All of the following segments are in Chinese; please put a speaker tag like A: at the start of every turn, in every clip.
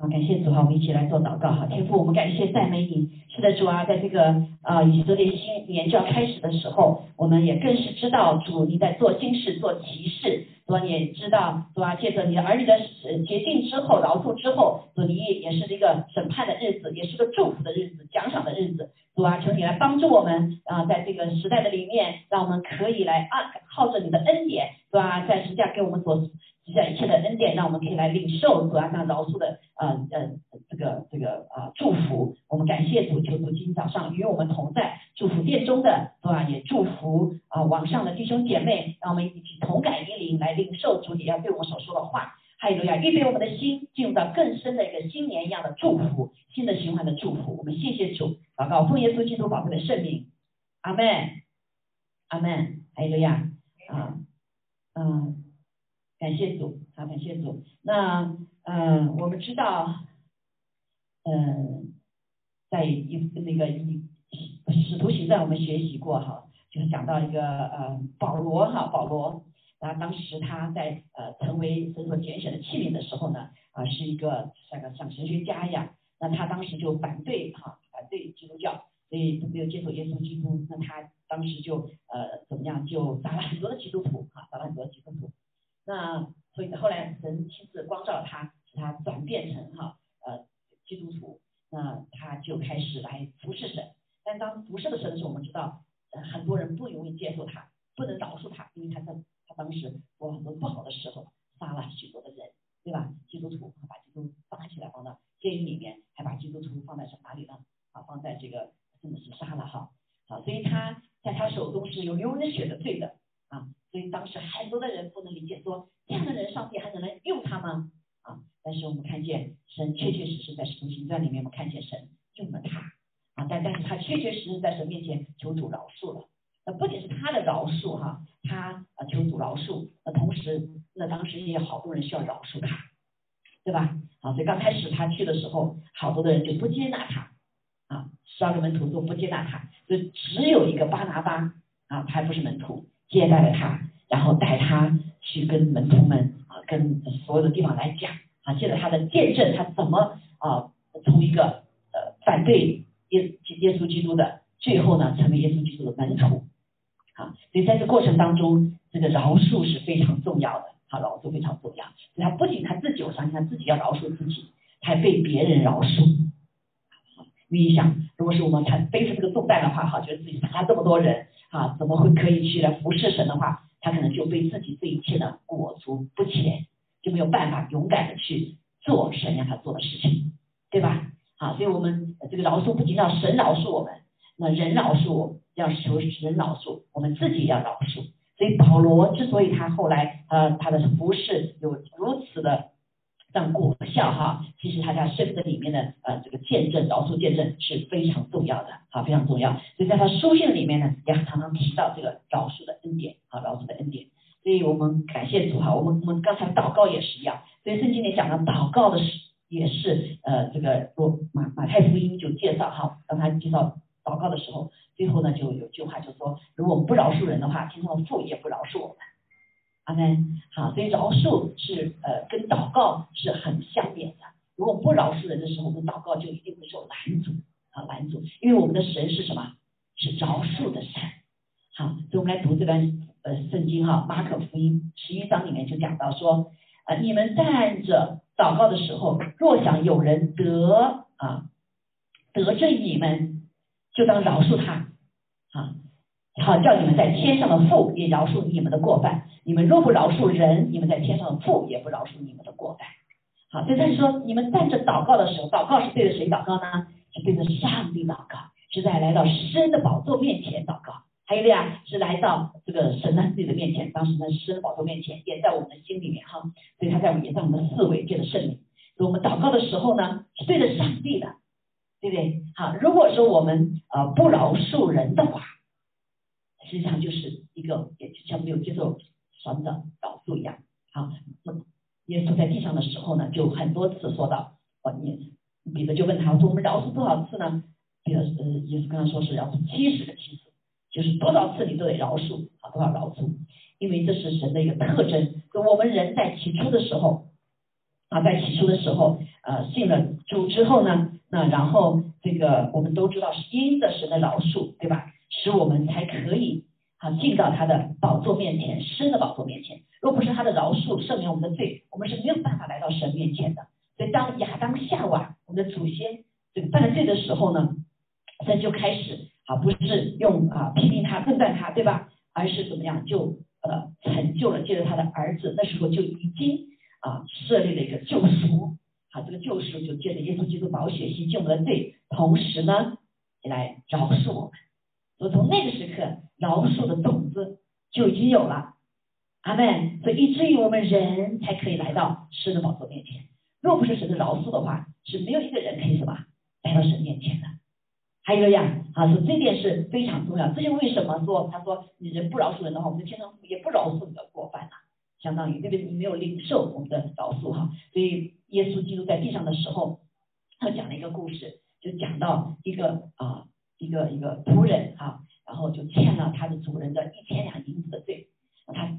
A: 好，感谢主哈，我们一起来做祷告哈。天父，我们感谢赞美你。是的，主啊，在这个啊以色列新年就要开始的时候，我们也更是知道主你在做新事、做奇事。主啊，也知道主啊，借着你的儿女的洁净之后、饶恕之后，主你也是一个审判的日子，也是个祝福的日子、奖赏的日子。主啊，求你来帮助我们啊，在这个时代的里面，让我们可以来啊，靠着你的恩典，是吧？在时下给我们所。这一切的恩典，让我们可以来领受主啊那饶恕的呃呃这个这个啊祝福。我们感谢主，求主今早上与我们同在，祝福殿中的对吧？也祝福啊网上的弟兄姐妹，让我们一起同感一灵来领受主你要对我们所说的话。还有呀，预备我们的心进入到更深的一个新年一样的祝福，新的循环的祝福。我们谢谢主，祷告奉耶稣基督宝贵的圣名，阿门，阿门。还有呀，啊，嗯。感谢主，好，感谢主。那，嗯，我们知道，嗯，在一那个一使徒行传我们学习过哈，就是讲到一个呃保罗哈，保罗，然后当时他在呃成为神所拣选的器皿的时候呢，啊是一个像个像神学家一样，那他当时就反对哈，反对基督教，所以没有接受耶稣基督，那他当时就呃怎么样，就杀了很多的基督徒哈，杀了很多基督徒。那所以后来神亲自光照他，使他转变成哈呃基督徒，那他就开始来服侍神。但当服侍的神的时候，我们知道很多人不容易接受他，不能饶恕他，因为他在他当时做很多不好的时候，杀了许多的人，对吧？基督徒把基督抓起来放到监狱里面，还把基督徒放在什哪里呢？啊，放在这个真的是杀了哈。好，所以他在他手中是有流人血的罪的。啊，所以当时很多的人不能理解，说这样的人上帝还能来用他吗？啊，但是我们看见神确确实实在使徒行传里面，我们看见神用了他，啊，但但是他确确实实在神面前求主饶恕了。那不仅是他的饶恕哈，他啊求主饶恕，那同时那当时也有好多人需要饶恕他，对吧？啊，所以刚开始他去的时候，好多的人就不接纳他，啊，十二个门徒都不接纳他，就只有一个巴拿巴啊，他还不是门徒。接待了他，然后带他去跟门徒们啊，跟所有的地方来讲啊，借着他的见证，他怎么啊从一个呃反对耶耶稣基督的，最后呢成为耶稣基督的门徒啊，所以在这过程当中，这个饶恕是非常重要的，好，饶恕非常重要。所以他不仅他自己，我相信他自己要饶恕自己，还被别人饶恕。你想，如果是我们他背负这个重担的话，哈，觉得自己杀了这么多人。啊，怎么会可以去来服侍神的话，他可能就被自己这一切的裹足不前，就没有办法勇敢的去做神让他做的事情，对吧？啊，所以我们这个饶恕不仅要神饶恕我们，那人饶恕要求人饶恕，我们自己要饶恕。所以保罗之所以他后来呃他的服侍有如此的。让果效哈，其实他在圣经里面的呃这个见证饶恕见证是非常重要的，好非常重要。所以在他书信里面呢，也常常提到这个饶恕的恩典，好饶恕的恩典。所以我们感谢主哈，我们我们刚才祷告也是一样。所以圣经里讲的祷告的是也是呃这个罗马马太福音就介绍哈，当他介绍祷告的时候，最后呢就有句话就说，如果我们不饶恕人的话，天上的父也不饶恕我们。阿门。好，所以饶恕是呃跟祷告是很相连的。如果不饶恕人的时候，我们祷告就一定会受拦阻啊拦阻，因为我们的神是什么？是饶恕的神。好，所以我们来读这段呃圣经哈，马可福音十一章里面就讲到说，呃你们站着祷告的时候，若想有人得啊得罪你们，就当饶恕他啊。好，叫你们在天上的父也饶恕你们的过犯。你们若不饶恕人，你们在天上的父也不饶恕你们的过犯。好，所以他说，你们站着祷告的时候，祷告是对着谁祷告呢？是对着上帝祷告，是在来到神的宝座面前祷告。还有的呀，是来到这个神的自己的面前。当时呢，神的宝座面前也在我们的心里面哈，所以他在也在我们的四维界的圣灵。所以我们祷告的时候呢，是对着上帝的，对不对？好，如果说我们呃不饶恕人的话。实际上就是一个，也就像没有接受神的饶恕一样。好，那耶稣在地上的时候呢，就很多次说到，哦，你彼得就问他，说我们饶恕多少次呢？彼得呃，耶稣跟他说是饶恕七十个七次，就是多少次你都得饶恕，啊，都要饶恕，因为这是神的一个特征。我们人在起初的时候，啊，在起初的时候，呃，信了主之后呢，那然后这个我们都知道是因着神的饶恕，对吧？使我们才可以啊进到他的宝座面前，神的宝座面前。若不是他的饶恕赦免我们的罪，我们是没有办法来到神面前的。所以当亚当夏娃我们的祖先这个犯了罪的时候呢，神就开始啊不是用啊批评他、论断他，对吧？而是怎么样就呃成就了，借着他的儿子，那时候就已经。啊，设立了一个救赎，好，这个救赎就借着耶稣基督宝血洗净我们的罪，同时呢，也来饶恕我们。所以从那个时刻，饶恕的种子就已经有了，阿门。所以以至于我们人才可以来到神的宝座面前。若不是神的饶恕的话，是没有一个人可以什么来到神面前的。还有呀，啊，所以这点是非常重要。这就为什么说他说你人不饶恕人的话，我们的天上也不饶恕你的过犯呐。相当于对不对？你没有领受我们的饶恕哈，所以耶稣基督在地上的时候，他讲了一个故事，就讲到一个啊一个一个仆人啊，然后就欠了他的主人的一千两银子的罪，他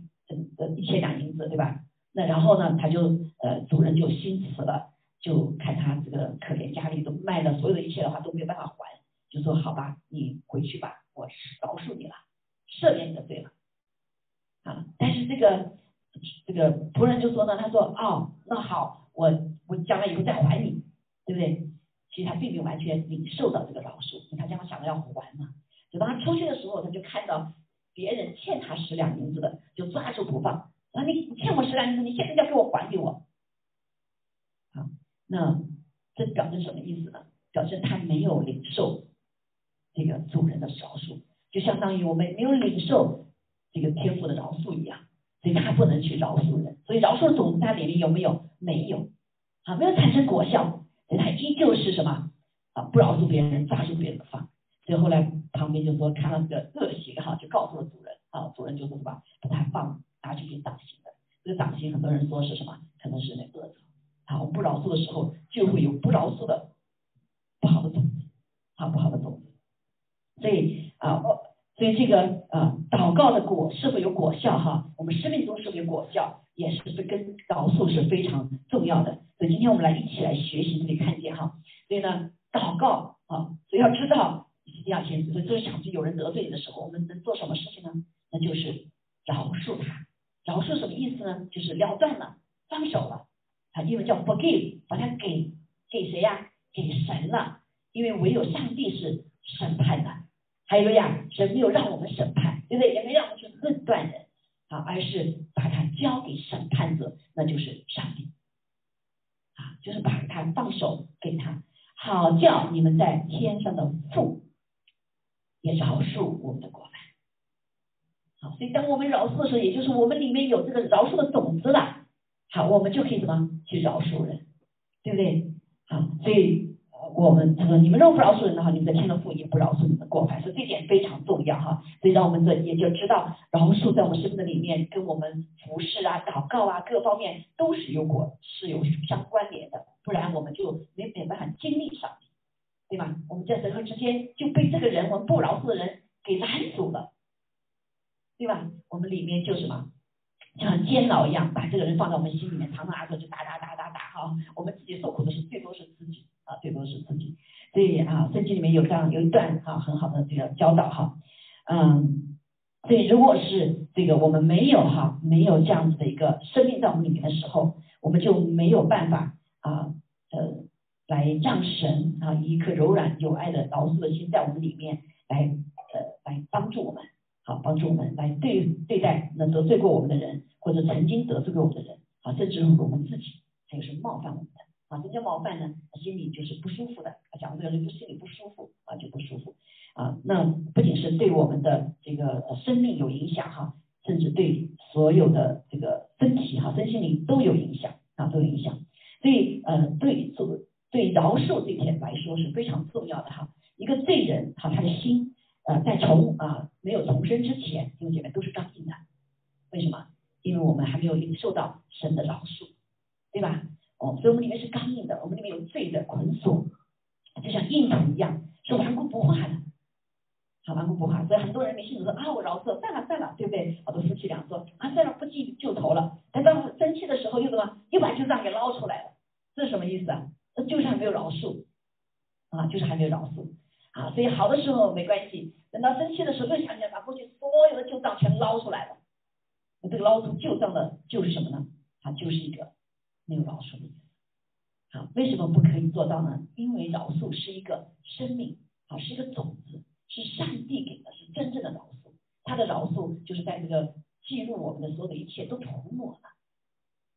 A: 的一千两银子对吧？那然后呢，他就呃主人就心慈了，就看他这个可怜家里都卖了所有的一切的话都没有办法还，就说好吧，你回去吧，我饶恕你了，赦免你的罪了啊，但是这个。这个仆人就说呢，他说哦，那好，我我将来以后再还你，对不对？其实他并没有完全领受到这个饶恕，他将来想着要还嘛。就当他出去的时候，他就看到别人欠他十两银子的，就抓住不放。啊，你你欠我十两银子，你现在要给我还给我。好，那这表示什么意思呢？表示他没有领受这个主人的饶恕，就相当于我们没有领受这个天赋的饶恕一样。所以他不能去饶恕人，所以饶恕的种子它里面有没有？没有，啊，没有产生果效，依旧是什么？啊，不饶恕别人，抓住别人的放。所以后来旁边就说看到这个恶行哈，就告诉了主人，啊，主人就说什么？把他放拿去给党刑的。这个党刑很多人说是什么？可能是那恶者。啊，我们不饶恕的时候，就会有不饶恕的不好的种子，啊，不好的种子。所以啊，我。所以这个啊，祷告的果是否有果效哈？我们生命中是否有果效，也是跟饶恕是非常重要的。所以今天我们来一起来学习这里看见哈。所以呢，祷告啊，所以要知道一定要先，所以就想着有人得罪你的时候，我们能做什么事情呢？那就是饶恕他。饶恕什么意思呢？就是了断了，放手了。啊，英文叫 forgive，把它给给谁呀？给神了。因为唯有上帝是审判的。还有呀，神没有让我们审判，对不对？也没让我们去论断人啊，而是把它交给审判者，那就是上帝啊，就是把它放手给他，好叫你们在天上的父也饶恕我们的过犯。好，所以当我们饶恕的时候，也就是我们里面有这个饶恕的种子了，好，我们就可以什么去饶恕人，对不对？好，所以。我们他说你们若不饶恕人的话，你们的天的父也不饶恕你们的过犯，所以这点非常重要哈。所以让我们这也就知道饶恕在我们生命的里面，跟我们服侍啊、祷告啊各方面都是有过是有相关联的，不然我们就没没办法经历上帝，对吧？我们在人和之间就被这个人我们不饶恕的人给拦阻了，对吧？我们里面就什么，像监牢一样，把这个人放在我们心里面，堂堂阿克就打打打打打哈，我们自己受苦的是最多是自己。最多是自己，所以啊，圣经里面有这样有一段啊很好的这个教导哈，嗯，所以如果是这个我们没有哈没有这样子的一个生命在我们里面的时候，我们就没有办法啊呃来让神啊以一颗柔软有爱的饶恕的心在我们里面来呃来帮助我们，好帮助我们来对对待那得罪过我们的人或者曾经得罪过我们的人啊，甚至我们自己还有是冒犯我们？啊，这叫冒犯呢，心里就是不舒服的。啊，讲这个人不心里不舒服啊，就不舒服啊。那不仅是对我们的这个生命有影响哈，甚至对所有的这个身体哈、身心灵都有影响啊，都有影响。所以呃，对做对饶恕这一点来说是非常重要的哈。一个罪人哈，他的心呃，在重啊没有重生之前，弟兄姐妹都是刚硬的。为什么？因为我们还没有受到神的饶恕，对吧？哦，所以我们里面是刚硬的，我们里面有罪的捆锁，就像硬土一样，是顽固不化的，好顽固不化。所以很多人没信，你说啊，我饶恕，算了算了，对不对？好多夫妻俩说啊，算了，不记旧仇了。但丈夫生气的时候又怎么又把旧账给捞出来了？这是什么意思啊？就是还没有饶恕，啊，就是还没有饶恕啊。所以好的时候没关系，等到生气的时候又想起来把过去所有的旧账全捞出来了。那这个捞出旧账的就是什么呢？啊，就是一个。没有饶恕的意思。好，为什么不可以做到呢？因为饶恕是一个生命，啊，是一个种子，是上帝给的，是真正的饶恕。他的饶恕就是在这个记录我们的所有的一切都涂抹了，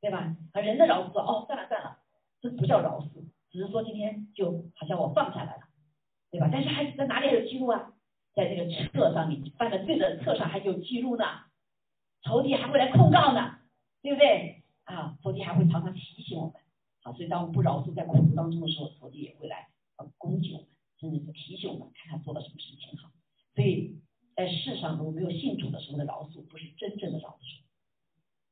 A: 对吧？啊人的饶恕，哦，算了算了，这不叫饶恕，只是说今天就好像我放下来了，对吧？但是还在哪里还有记录啊？在这个册上，你犯的罪的册上还有记录呢，仇敌还会来控告呢，对不对？啊，仇敌还会常常提醒我们。啊，所以当我们不饶恕在苦当中的时候，仇敌也会来呃攻击我们，甚至是提醒我们看看做了什么事情哈。所以在世上如果没有信主的时候的饶恕，不是真正的饶恕。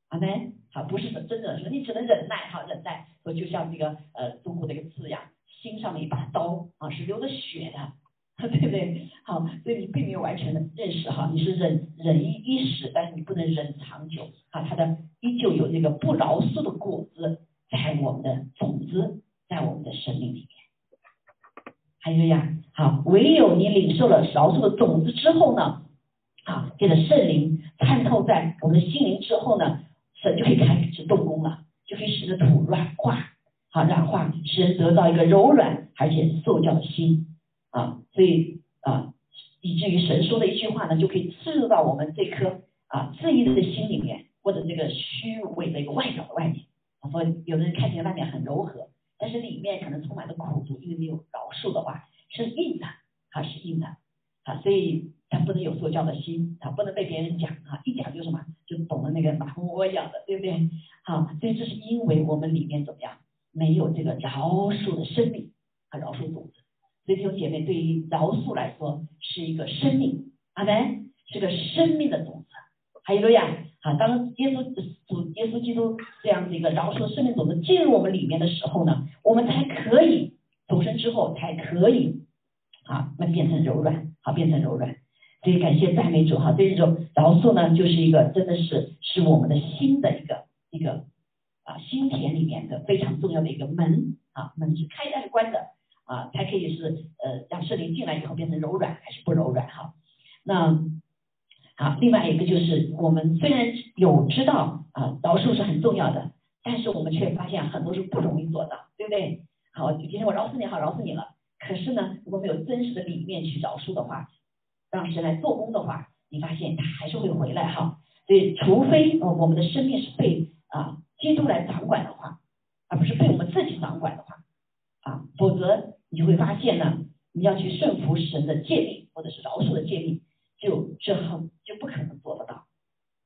A: 阿门。好，不是真正的说你只能忍耐哈，忍耐。说就像这个呃中国的一个字呀，心上的一把刀啊，是流着血的，对不对？好，所以你并没有完全的认识哈，你是忍忍一一时，但是你不能忍长久啊，它的依旧有那个不饶恕的果子。在我们的种子，在我们的生命里面，还有呀，好，唯有你领受了饶恕的种子之后呢，啊，这个圣灵参透在我们的心灵之后呢，神就可以开始动工了，就可以使得土软化，好软化，使人得到一个柔软而且受教的心啊，所以啊，以至于神说的一句话呢，就可以刺入到我们这颗啊自意的心里面，或者这个虚伪的一个外表的外面。说有的人看起来外面很柔和，但是里面可能充满了苦毒，因为没有饶恕的话是硬的，啊是硬的，啊，所以他不能有说教的心，啊，不能被别人讲啊，一讲就什么就懂了那个马蜂窝一样的，对不对？好，所以这是因为我们里面怎么样，没有这个饶恕的生命和饶恕种子，所以弟兄姐妹对于饶恕来说是一个生命，阿门，是个生命的种子，还有个呀。啊，当耶稣主耶稣基督这样子一个饶恕生命种子进入我们里面的时候呢，我们才可以重生之后才可以啊，那变成柔软，好变成柔软。所以感谢赞美主哈，这种饶恕呢，就是一个真的是是我们的心的一个一个啊心田里面的非常重要的一个门啊，门是开还是关的啊，才可以是呃让圣灵进来以后变成柔软还是不柔软哈，那。好，另外一个就是我们虽然有知道啊饶恕是很重要的，但是我们却发现很多是不容易做到，对不对？好，今天我饶恕你好，饶恕你了。可是呢，如果没有真实的理念去饶恕的话，让神来做工的话，你发现他还是会回来哈。所以，除非呃我们的生命是被啊基督来掌管的话，而不是被我们自己掌管的话啊，否则你会发现呢，你要去顺服神的诫命或者是饶恕的诫命。就这很就不可能做得到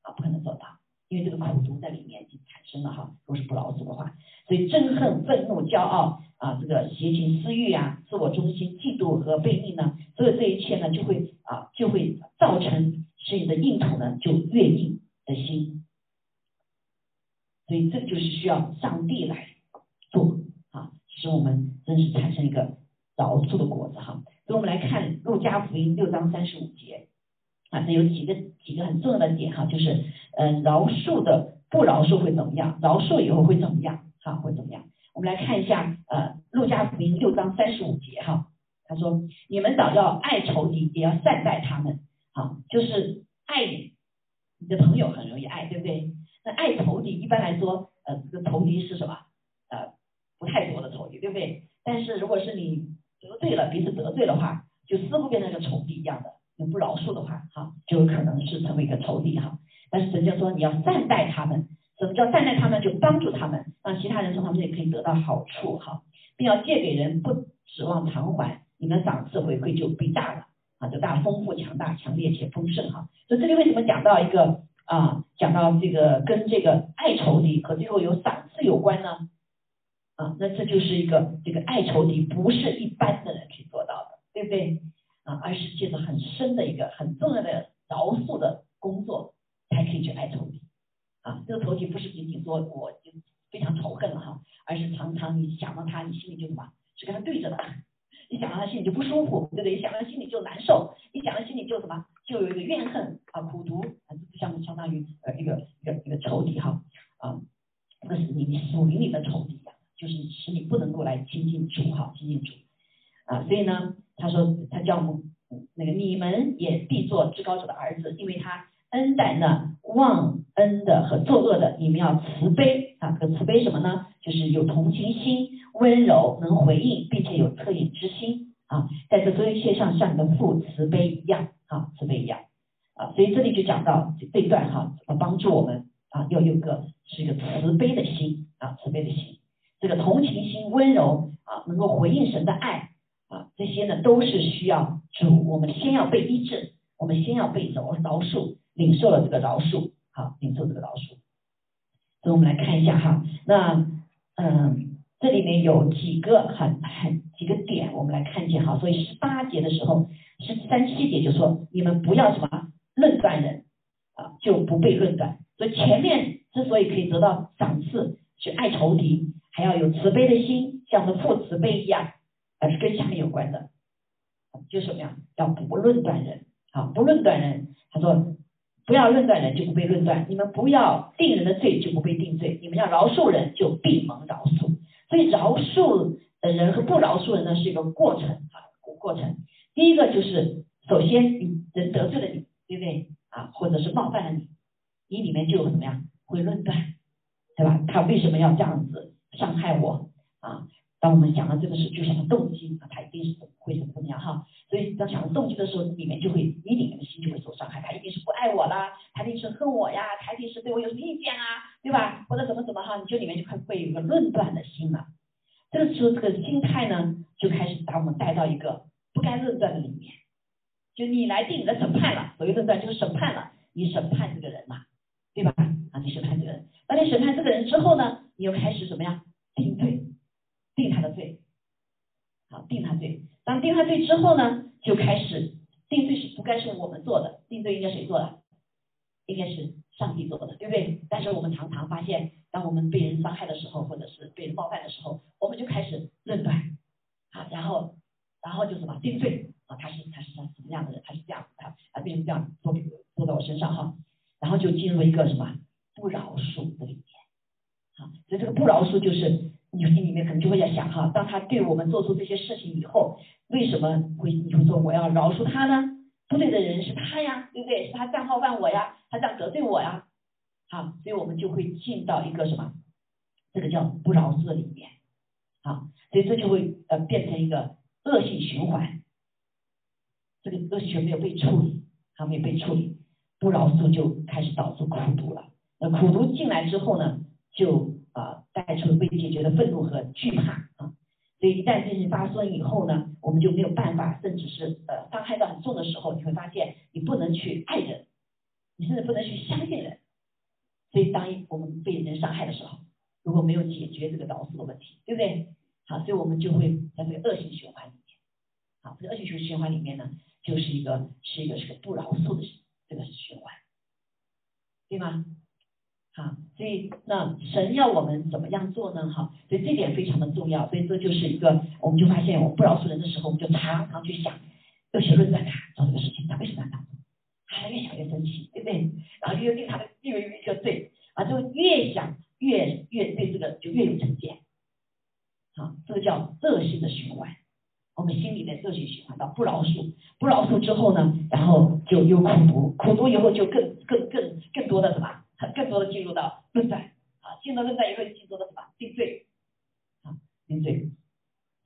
A: 啊，不可能做到，因为这个苦毒在里面已经产生了哈。如果是不饶恕的话，所以憎恨、愤怒、骄傲啊，这个邪情私欲啊，自我中心、嫉妒和悖逆呢，所有这一切呢，就会啊，就会造成使你的硬土呢就越硬的心。所以这就是需要上帝来做，使我们真是产生一个饶恕的果子哈。所以我们来看路加福音六章三十五节。啊，这有几个几个很重要的点哈，就是嗯，饶恕的不饶恕会怎么样？饶恕以后会怎么样？哈，会怎么样？我们来看一下呃，路加福音六章三十五节哈，他说：你们早要爱仇敌，也要善待他们。好，就是爱你的朋友很容易爱，对不对？那爱仇敌一般来说，呃，这个仇敌是什么？呃，不太多的仇敌，对不对？但是如果是你得罪了彼此得罪的话，就似乎变成一个仇敌一样的。你不饶恕的话，哈，就有可能是成为一个仇敌哈。但是神就说你要善待他们，什么叫善待他们？就帮助他们，让其他人从他们这里可以得到好处哈，并要借给人，不指望偿还，你们赏赐回馈就必大了啊，就大丰富、强大、强烈且丰盛哈。所以这里为什么讲到一个啊，讲到这个跟这个爱仇敌和最后有赏赐有关呢？啊，那这就是一个这个爱仇敌不是一般的人可以做到的，对不对？啊，而是借着很深的一个很重要的饶恕的工作，才可以去爱仇敌。啊，这个仇敌不是仅仅说我就非常仇恨了哈，而是常常你想到他，你心里就什么，是跟他对着的。你想到他心里就不舒服，对不对？你想到心里就难受，一想到心里就什么，就有一个怨恨啊，苦毒啊，就相相当于呃一个一个一个仇敌哈啊，那是你属于你的仇敌，就是使你不能够来亲近主哈，亲近主。啊，所以呢，他说他叫我们那个你们也必做至高者的儿子，因为他恩待那忘恩的和作恶的，你们要慈悲啊，可慈悲什么呢？就是有同情心、温柔、能回应，并且有恻隐之心啊，在这所有一切上像你的父慈悲一样啊，慈悲一样啊，所以这里就讲到这一段哈，怎么帮助我们啊，要有个是一个慈悲的心啊，慈悲的心，这个同情心、温柔啊，能够回应神的爱啊，这些呢都是需要主，我们先要被医治，我们先要被饶饶恕，领受了这个饶恕，好，领受这个饶恕。所以我们来看一下哈，那嗯，这里面有几个很很几个点，我们来看见哈。所以十八节的时候，十三七节就说你们不要什么论断人啊，就不被论断。所以前面之所以可以得到赏赐，去爱仇敌，还要有慈悲的心，像是父慈悲一样，而是跟下面有关的，就什么样？要不论断人啊，不论断人。他说不要论断人，就不被论断；你们不要定人的罪，就不被定罪；你们要饶恕人，就必蒙饶恕。所以饶恕的人和不饶恕人呢，是一个过程啊，过程。第一个就是首先你人得罪了你，对不对啊？或者是冒犯了你。你里面就有怎么样会论断，对吧？他为什么要这样子伤害我啊？当我们想到这个事，就想到动机啊，他一定是会怎么怎么样哈？所以当想到动机的时候，里面就会你里面的心就会受伤害，他一定是不爱我啦，他一定是恨我呀，他一定是对我有什么意见啊，对吧？或者怎么怎么哈？你就里面就会会有一个论断的心了。这个时候这个心态呢，就开始把我们带到一个不该论断的里面，就你来定你的审判了，所谓论断就是审判了，你审判这个人嘛。对吧？啊，你审判这个人，当你审判这个人之后呢，你又开始怎么样定罪，定他的罪，好，定他罪。当定他罪之后呢，就开始定罪是不该是我们做的，定罪应该谁做的？应该是上帝做的，对不对？但是我们常常发现，当我们被人伤害的时候，或者是被人冒犯的时候，我们就开始论断，啊，然后，然后就什么定罪啊？他是他是什么什么样的人？他是这样他啊？为什么这样做做在我身上哈？然后就进入一个什么不饶恕的里面，好，所以这个不饶恕就是你心里面可能就会在想哈，当他对我们做出这些事情以后，为什么会你会说我要饶恕他呢？不对的人是他呀，对不对？是他这样冒犯我呀，他这样得罪我呀，好，所以我们就会进到一个什么，这个叫不饶恕的里面，好，所以这就会呃变成一个恶性循环，这个恶性循环没有被处理，还没有被处理。不饶恕就开始导致苦毒了。那苦毒进来之后呢，就啊带出了未解决的愤怒和惧怕啊。所以一旦这些发生以后呢，我们就没有办法，甚至是呃伤害到很重的时候，你会发现你不能去爱人，你甚至不能去相信人。所以当我们被人伤害的时候，如果没有解决这个导致的问题，对不对？好，所以我们就会在这个恶性循环里面。好，这个恶性循循环里面呢，就是一个是一个是个不饶恕的。这个循环，对吗？啊，所以那神要我们怎么样做呢？哈，所以这点非常的重要。所以这就是一个，我们就发现，我们不饶恕人的时候，我们就常常去想，又去论断他做这个事情，他为什么要这样做？啊，越想越生气，对不对？然后又定他的又有一个罪，啊，就越想越越对这个就越有成见，好，这个叫恶性的循环。我们心里面恶性循环到不饶恕，不饶恕之后呢，然后就又苦读，苦读以后就更更更更多的什么，更多的进入到论断，啊，进入论断以后就进入到什么定罪，啊，定罪。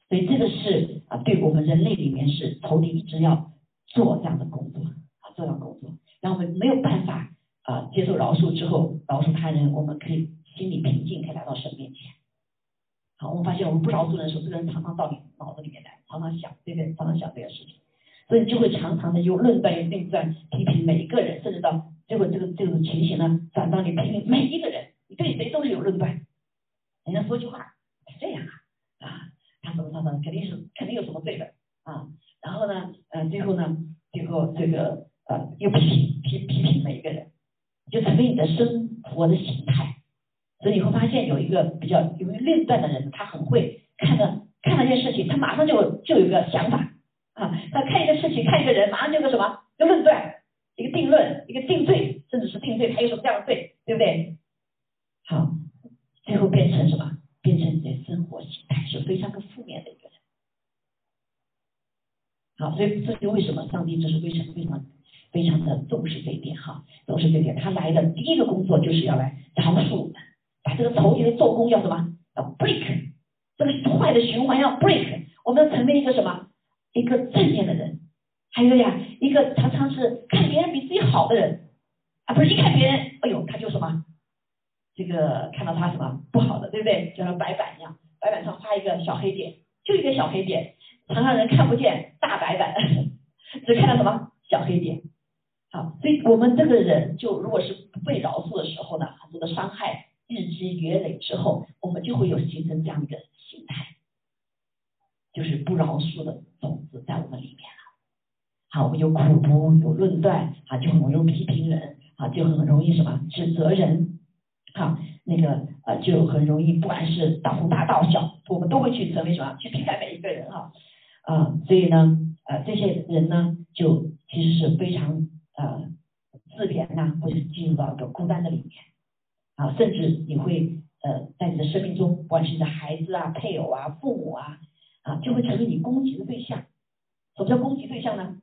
A: 所以这个是啊，对我们人类里面是头顶一直要做这样的工作，啊，做这样工作，让我们没有办法啊接受饶恕之后，饶恕他人，我们可以心里平静，可以来到神面前。好，我们发现我们不饶恕人的时候，这个人常常到你脑子里面来。常常想，这个？常常想这个事情，所以就会常常的用论断、有定断，批评每一个人，甚至到结果这个这种情形呢，转到你批评每一个人，你对谁都是有论断。人家说句话，是这样啊，啊，他怎么怎么，肯定是肯定有什么罪的啊。然后呢，呃，最后呢，最后这个呃，又批评批批评每一个人，就成为你的生活的形态。所以你会发现有一个比较有论断的人，他很会看到。看到一件事情，他马上就就有一个想法啊。他看一个事情，看一个人，马上就有个什么，就论断，一个定论，一个定罪，甚至是定罪，还有什么这样的罪，对不对？好，最后变成什么？变成你的生活形态是非常个负面的一个人。好，所以这就为什么上帝这是为什么非常非常的重视这一点哈，重视这一点。他来的第一个工作就是要来饶恕我们，把这个仇敌的做工要什么？要 break，这个坏的循环要 break，我们要成为一个什么？一个正面的人。还有呀，一个常常是看别人比自己好的人啊，不是一看别人，哎呦，他就什么？这个看到他什么不好的，对不对？就像白板一样，白板上画一个小黑点，就一个小黑点，常常人看不见大白板，只看到什么小黑点。好，所以我们这个人就如果是不被饶恕的时候呢，很多的伤害日积月累之后，我们就会有形成这样一个心态，就是不饶恕的种子在我们里面。好，我们有苦读，有论断，啊，就很容易批评人，啊，就很容易什么指责人。好，那个呃就很容易，不管是大大到小，我们都会去成为什么？去批判每一个人哈，啊，所以呢，呃，这些人呢，就其实是非常呃自怜呐，或者进入到一个孤单的里面，啊，甚至你会呃在你的生命中，不管是你的孩子啊、配偶啊、父母啊，啊，就会成为你攻击的对象。什么叫攻击对象呢？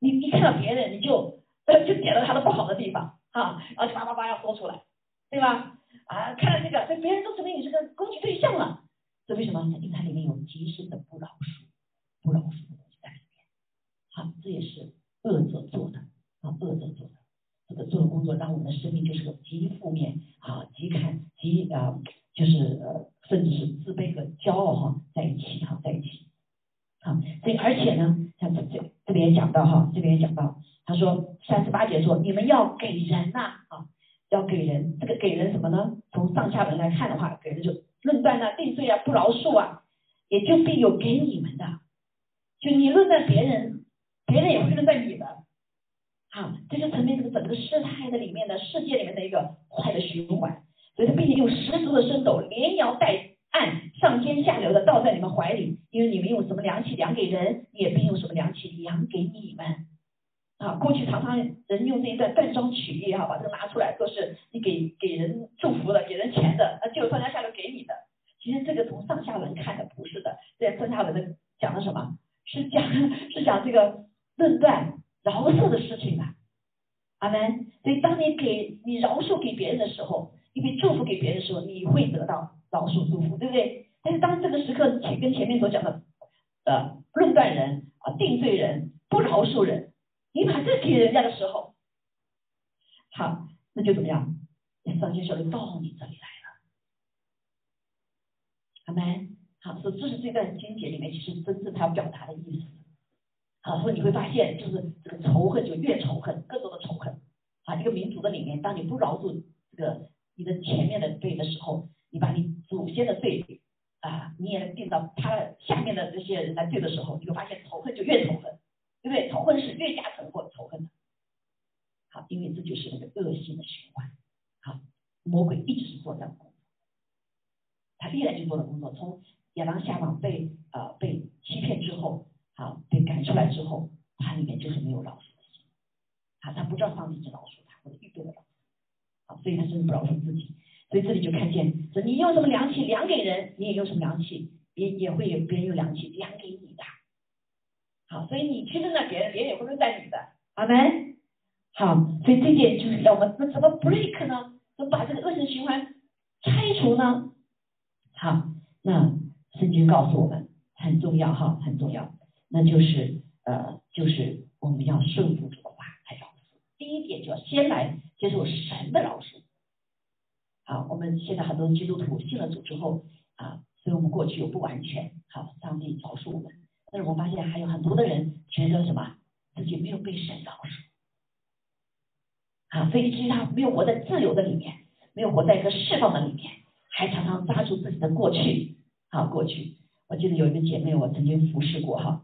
A: 你一看到别人，你就呃就点到他的不好的地方，啊，然后叭叭叭要说出来。对吧？啊，看到这个，这别人都认为你是个攻击对象了。这为什么？因为它里面有极深的不饶恕、不饶恕的东西在里面。好，这也是恶者做的啊，恶者做的这个做的工作，让我们的生命就是个极负面啊、极看、极啊，就是呃，甚至是自卑和骄傲哈在一起哈，在一起。好，所以而且呢，像这这这边也讲到哈，这边也讲到，他说三十八节说，你们要给人呐啊。要给人这个给人什么呢？从上下文来看的话，给人就论断啊、定罪啊、不饶恕啊，也就必有给你们的。就你论断别人，别人也会论断你的。好，这就成为这个整个事态的里面的世界里面的一个坏的循环。所以他并且用十足的伸手，连摇带按，上天下流的倒在你们怀里，因为你们用什么量器量给人，也必用什么量器量给你们。啊，过去常常人用这一段断章取义哈，把这个拿出来说是你给给人祝福的，给人钱的，啊，就上下下流给你的。其实这个从上下文看的不是的，在上下文的讲的什么？是讲 是讲这个论断饶恕的事情的。阿门。所以当你给你饶恕给别人的时候，你给祝福给别人的时候，你会得到饶恕祝福，对不对？但是当这个时刻前跟前面所讲的呃论断人啊定罪人不饶恕人。你把这给人家的时候，好，那就怎么样？上天手就到你这里来了，好没？好，所以这是这段经节里面其实真正他要表达的意思。好，所以你会发现，就是这个仇恨就越仇恨，更多的仇恨。啊，一个民族的里面，当你不饶恕这个你的前面的罪的时候，你把你祖先的罪啊，你也定到他下面的这些人来罪的时候，你会发现仇恨就越仇恨。对不对？仇恨是越加成或仇恨的。好，因为这就是那个恶性的循环。好，魔鬼一直是做这样的工作，他历来就做的工作。从亚当夏娃被呃被欺骗之后，好被赶出来之后，他里面就是没有老鼠的心。好，他不知道上帝是老鼠他或者预备了老鼠。好，所以他甚至不饶恕自己。所以这里就看见，说你用什么良器量给人，你也用什么良器，也也会有别人用良器量给你的。好，所以你去论断别人，别人也会论断你的，好没？好，所以这点就是要我们那怎么 break 呢？怎么把这个恶性循环拆除呢？好，那圣经告诉我们很重要哈，很重要，那就是呃，就是我们要顺服主的话来饶恕。第一点就要先来接受神的饶恕。啊，我们现在很多基督徒信了主之后啊，所以我们过去有不完全，好，上帝饶恕我们。但是我发现还有很多的人觉得什么自己没有被神饶恕，啊，所以其实他没有活在自由的里面，没有活在一个释放的里面，还常常抓住自己的过去，啊，过去。我记得有一个姐妹，我曾经服侍过哈，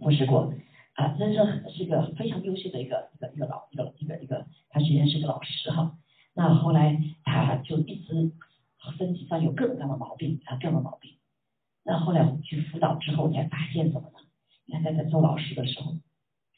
A: 服侍过，啊，真是是一个非常优秀的一个一个一个老一个一个一个，她实际上是个老师哈。那后来他就一直身体上有各种各样的毛病啊，各种毛病。那后来我们去辅导之后才发现什么呢？你看他在做老师的时候，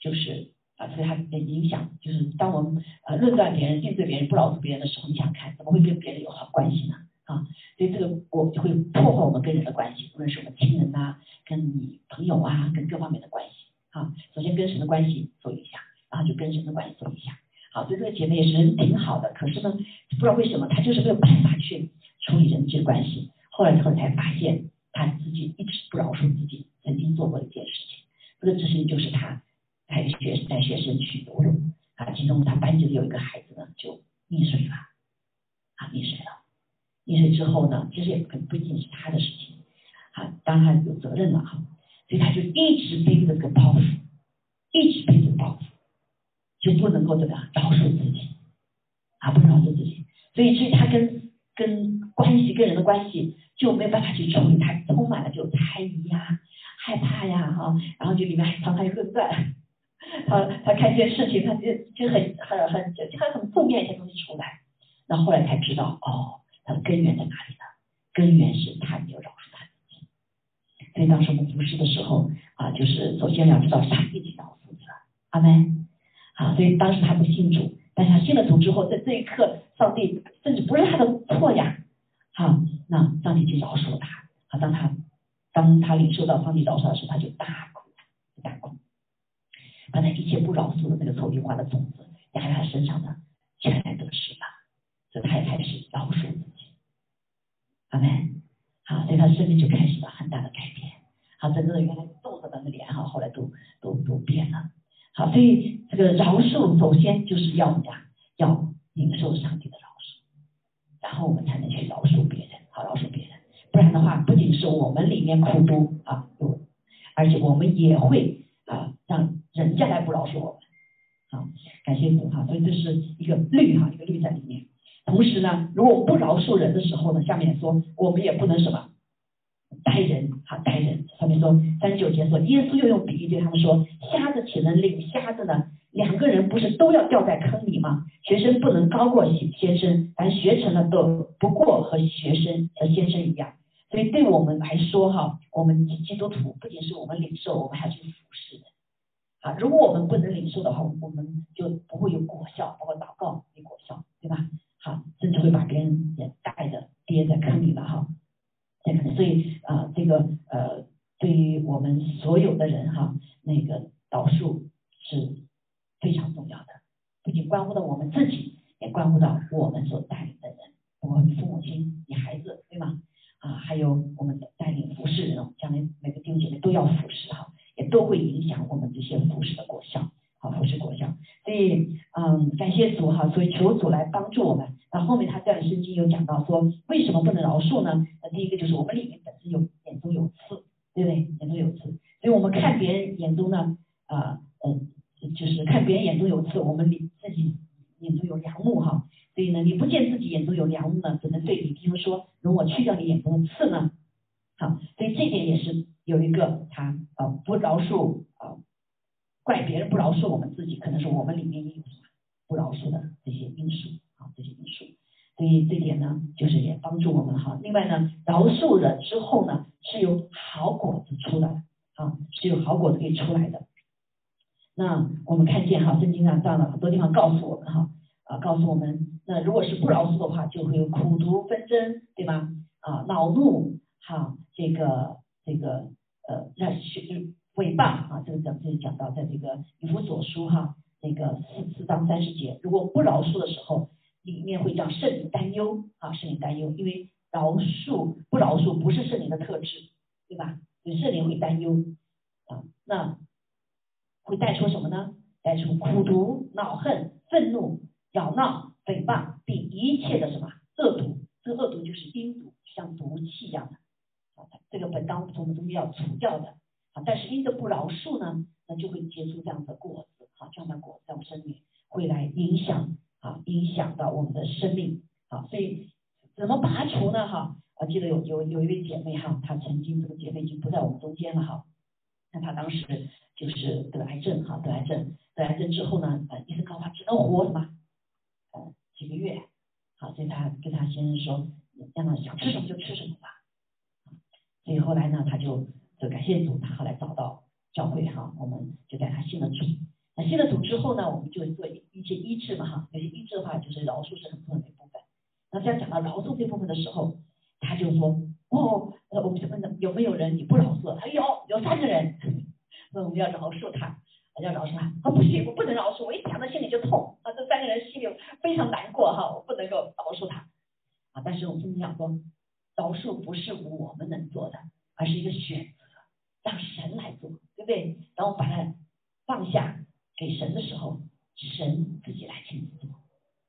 A: 就是啊，所以他的影响就是当我们呃论断别人、定罪别人、不饶恕别人的时候，你想看怎么会跟别人有好关系呢？啊，所以这个我就会破坏我们跟人的关系，无论是我们亲人呐、跟你朋友啊、跟各方面的关系啊。首先。跟神的关系做一下，然后就跟神的关系做一下。好，所以这个姐妹也是挺好的，可是呢，不知道为什么她就是没有办法去处理人际关系。后来之后才发现，她自己一直不饶恕自己曾经做过的一件事情。这个事情就是她带学带学生去游泳啊，其中她班级里有一个孩子呢就溺水了啊，溺水了。溺水之后呢，其实也不不仅是她的事情啊，当然有责任了哈，所以她就一直背着个包袱，一直背着包袱。就不能够这个饶恕自己啊，不饶恕自己，所以所以他跟跟关系跟人的关系就没有办法去处理，他充满了就猜疑呀、害怕呀哈，然后就里面还常常有论断，他他看一些事情，他就就很很很就他很负面一些东西出来，然后来才知道哦，他的根源在哪里呢？根源是他没有饶恕他自己，所以当时我们服侍的时候啊，就是首先要知道上帝已经饶恕你了，阿门。啊，所以当时他不信主，但是他信了主之后，在这一刻，上帝甚至不是他的错呀，好，那上帝就饶恕他。好，当他当他领受到上帝饶恕的时候，他就大哭大哭，把他一切不饶恕的那个丑女化的种子压在他身上呢，全然得失了，所以他也开始饶恕自己。阿门。好，所以他生命就开始了很大的改变。好，整个原来皱着的脸哈，后来都都都变了。好，所以这个饶恕首先就是要怎么样？要领受上帝的饶恕，然后我们才能去饶恕别人，好饶恕别人。不然的话，不仅是我们里面苦多啊，而且我们也会啊让人家来不饶恕我们。好，感谢主哈。所以这是一个律哈，一个律在里面。同时呢，如果不饶恕人的时候呢，下面说我们也不能什么。待人哈，待人上面说三十九节说，耶稣又用比喻对他们说，瞎子岂能领瞎子呢？两个人不是都要掉在坑里吗？学生不能高过先先生，但学成了都不过和学生和先生一样。所以对我们来说哈，我们基督徒不仅是我们领受，我们还去服侍的。啊，如果我们不能领受的话，我们就不会有果效，包括祷告癌症哈，得癌症，得癌症之后呢，呃，医生告诉他只能活什么，呃，几个月，好，所以他跟他先生说，让他想吃什么就吃什么吧，所以后来呢，他就就感谢主，他后来找到教会哈，我们就带他信了主。那信了主之后呢，我们就做一些医治嘛哈，有些医治的话就是饶恕是很重要的一部分。那在讲到饶恕这部分的时候，他就说哦，我们就问他有没有人你不饶恕？他有，有三个人，那我们要饶恕他要饶恕他。他不行，我不能饶恕，我一想到心里就痛啊！这三个人心里非常难过哈，我不能够饶恕他啊。但是我跟你讲说，饶恕不是我们能做的，而是一个选择，让神来做，对不对？然后把它放下给神的时候，神自己来亲自做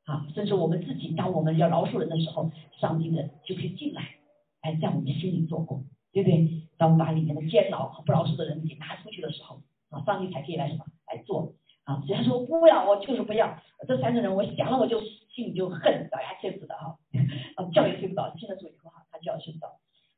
A: 啊。甚至我们自己，当我们要饶恕人的时候，上帝的就可以进来，来在我们心里做工，对不对？当我们把里面的监牢和不饶恕的人给拿出去的时候。啊，上帝才可以来什么来做啊？虽然说不要，我就是不要。这三个人，我想了我就心里就恨，咬牙切齿的哈。啊，觉也睡不着，进了主以后哈，他觉也睡不着。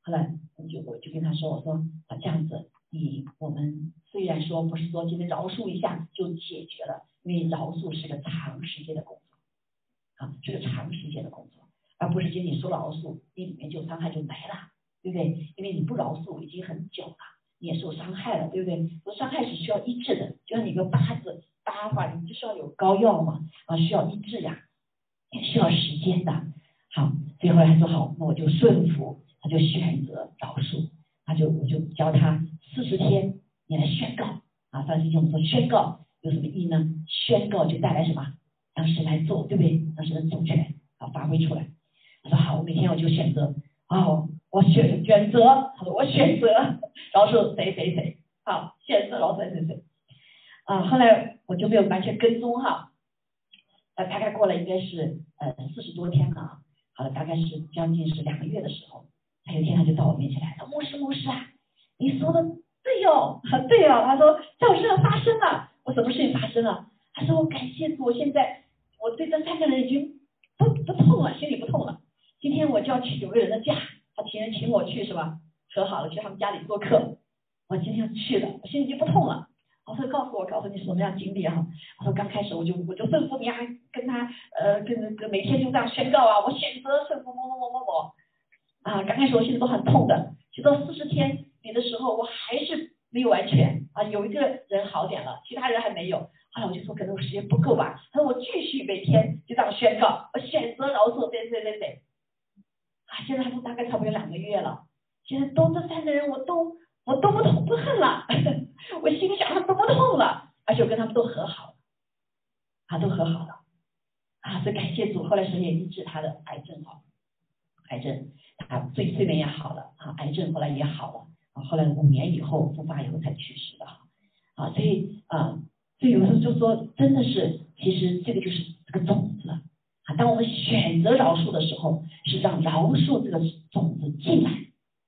A: 后来我就我就跟他说，我说啊这样子，你我们虽然说不是说今天饶恕一下就解决了，因为饶恕是个长时间的工作啊，是个长时间的工作，而不是仅仅说饶恕，你里面就伤害就没了，对不对？因为你不饶恕已经很久了。也受伤害了，对不对？说伤害是需要医治的，就像你个疤子疤的话，你就需要有膏药嘛，啊，需要医治呀，也需要时间的。好，最后来说好，那我就顺服，他就选择饶恕，他就我就教他四十天，你来宣告啊。上次我们说宣告有什么意义呢？宣告就带来什么？让神来做，对不对？让神的主权啊发挥出来。他说好，我每天我就选择哦。我选选择，他说我选择然后说谁谁谁，好，选择然后谁谁谁，啊，后来我就没有完全跟踪哈，呃，大概过了应该是呃四十多天了。啊，好了，大概是将近是两个月的时候，他有一天他就到我面前来，说牧师牧师啊，你说的对哟，对哦，他说在我身上发生了，我什么事情发生了？他说我感谢主，我现在我对这三个人已经不不痛了，心里不痛了，今天我就要去有个人的家。情人请我去是吧？和好了去他们家里做客，我今天去了，我心里就不痛了。我说告诉我，告诉你什么样经历哈？我说刚开始我就我就顺服你啊，跟他呃跟跟每天就这样宣告啊，我选择顺服某某某某某啊。刚开始我心里都很痛的，直到四十天你的时候，我还是没有完全啊，有一个人好点了，其他人还没有。后来我就说可能我时间不够吧，他说我继续每天就这样宣告，我选择饶恕谁谁谁谁。啊，现在都大概差不多两个月了。现在都这三个人，我都我都不痛不恨了，我心想他都不痛了，而且我跟他们都和好了，啊，都和好了，啊，所以感谢主。后来神也医治他的癌症哈，癌症他睡睡眠也好了，啊，癌症后来也好了，啊，后来五年以后复发以后才去世的，啊，所以啊，所以有时候就说真的是，其实这个就是这个种子。当我们选择饶恕的时候，是让饶恕这个种子进来。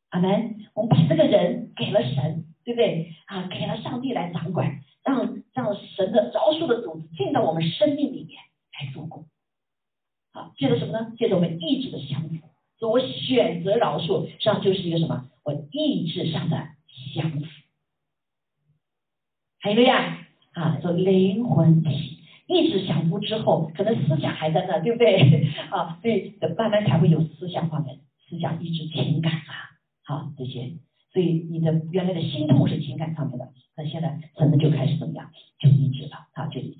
A: 阿门。我们把这个人给了神，对不对？啊，给了上帝来掌管，让让神的饶恕的种子进到我们生命里面来做工。好，借着什么呢？借着我们意志的相符。所以我选择饶恕，实际上就是一个什么？我意志上的相符。还有呀，啊，做灵魂体。意志降服之后，可能思想还在那，对不对？啊，所以慢慢才会有思想方面，思想、意志、情感啊，好这些。所以你的原来的心痛是情感上面的，那现在可能就开始怎么样？就抑制了，啊，就抑制。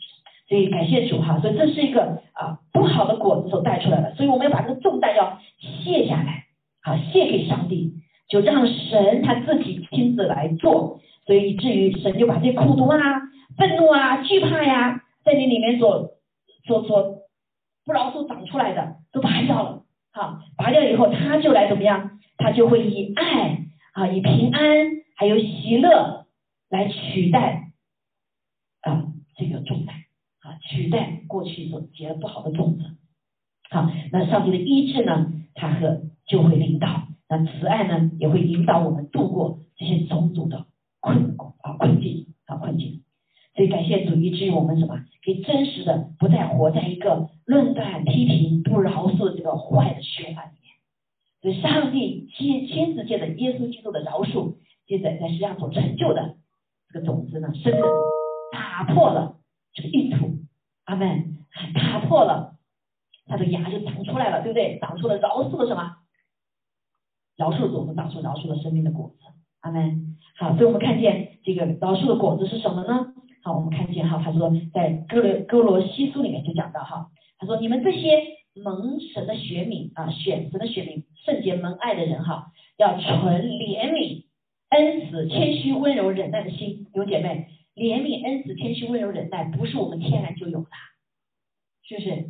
A: 所以感谢主哈，所以这是一个啊不好的果子所带出来的，所以我们要把这个重担要卸下来，好卸给上帝，就让神他自己亲自来做。所以以至于神就把这苦毒啊、愤怒啊、惧怕呀。在你里面所所所不饶恕长出来的都拔掉了，好，拔掉以后他就来怎么样？他就会以爱啊，以平安还有喜乐来取代啊这个重担啊，取代过去所结不好的种子。好，那上帝的医治呢，他和就会领导，那慈爱呢也会引导我们度过这些种种的困啊困境啊困境。所以感谢主，以至于我们什么？可以真实的不再活在一个论断、批评、不饶恕这个坏的循环里面。所以，上帝亲亲自借着耶稣基督的饶恕，接着在实际上所成就的这个种子呢，深深打破了这个意图。阿门！打破了，它的芽就长出来了，对不对？长出了饶恕的什么？饶恕的种子长出饶恕的生命的果子。阿门！好，所以我们看见这个饶恕的果子是什么呢？好，我们看见哈，他说在哥罗哥罗西书里面就讲到哈，他说你们这些蒙神的学民啊，选神的学民，圣洁蒙爱的人哈，要存怜悯、恩慈、谦虚、温柔、忍耐的心。有姐妹，怜悯、恩慈、谦虚、温柔、忍耐，不是我们天然就有的，是不是？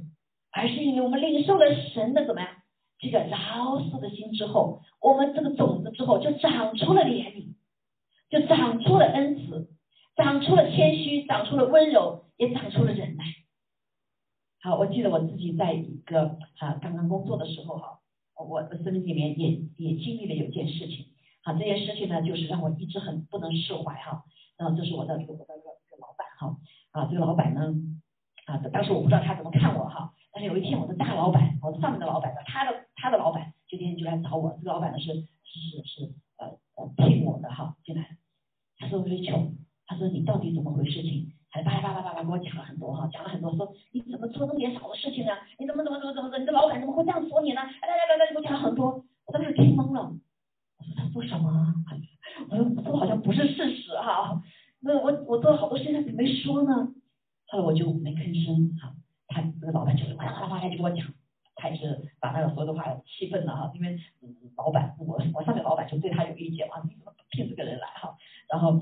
A: 而是因为我们领受了神的怎么样？这个饶恕的心之后，我们这个种子之后就长出了怜悯，就长出了恩慈，长出了谦虚，长出了温柔，也长出了忍耐。好，我记得我自己在一个啊刚刚工作的时候哈，我的生命里面也也经历了有件事情。好，这件事情呢，就是让我一直很不能释怀哈。然后这是我的我的一个一个老板哈啊，这个老板呢啊，当时我不知道他怎么看我哈。但是有一天，我的大老板，我的上面的老板呢，他的他的老板就天天就来找我。这个老板呢是是是呃呃聘我的哈进来。他说瑞秋，他说你到底怎么回事情？还叭叭叭叭叭给我讲了很多哈，讲了很多，说你怎么做那么点少的事情呢？你怎么怎么怎么怎么，你的老板怎么会这样说你呢？来来来来，给我讲了很多，我当时听懵了。我说他说什么？我说这好像不是事实哈。那我我做了好多事情，他怎么没说呢？后来我就没吭声哈。他那个老板就是哗啦哗啦哗啦就跟我讲，他也是把那个所有的话气愤了哈，因为老板我我上面老板就对他有意见嘛，你怎么骗这个人来哈？然后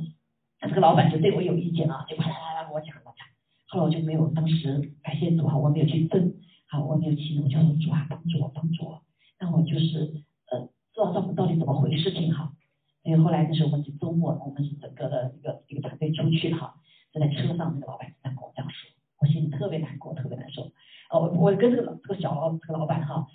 A: 这个老板就对我有意见啊，就啪啦啦啦跟我讲了讲。后来我就没有当时感谢主哈，我没有去争，好我没有气怒，我就说主啊帮助我帮助我，让我就是呃知道到到底怎么回事情哈。所以后来那时候我们是周末我们是整个的一个一个团队出去哈，就在车上那个老板这样跟我这样说。我心里特别难过，特别难受。哦，我我跟这个老这个小老这个老板哈，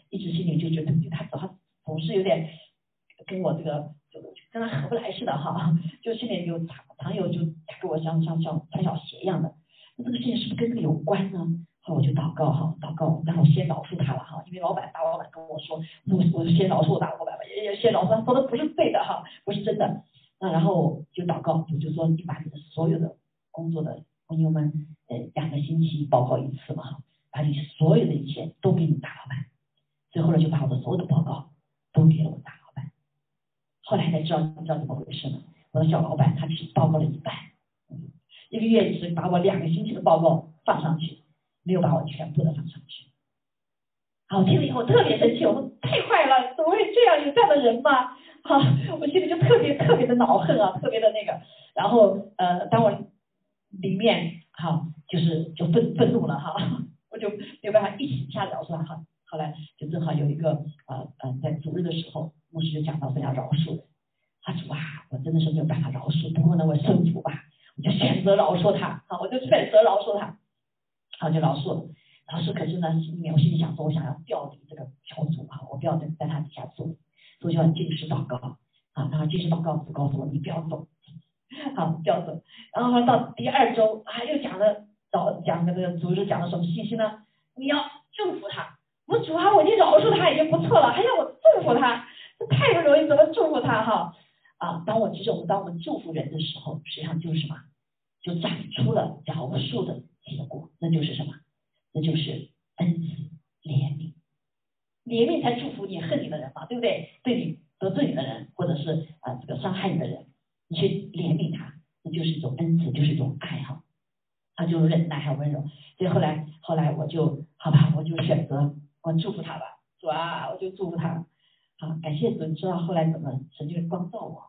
A: 他。好，感谢主，你知道后来怎么神就光照我，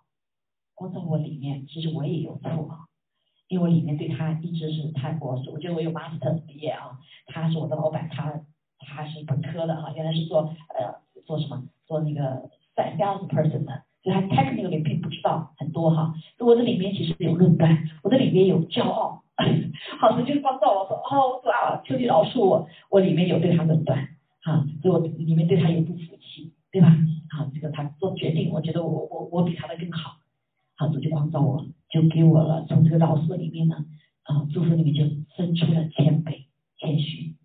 A: 光照我里面，其实我也有错啊，因为我里面对他一直是他我我觉得我有 master 毕业啊，他是我的老板，他他是本科的哈，原来是做呃做什么做那个 sales person 的。所以他 technically 并不知道很多哈，我的里面其实有论断，我的里面有骄傲，好，所以就帮到我说，哦，主啊，求你饶恕我，我里面有对他论断，哈，所以我里面对他有不服气，对吧？好，这个他做决定，我觉得我我我比他的更好，好，主就帮到我，就给我了，从这个饶恕里面呢，啊，祝福里面就生出了谦卑、谦虚，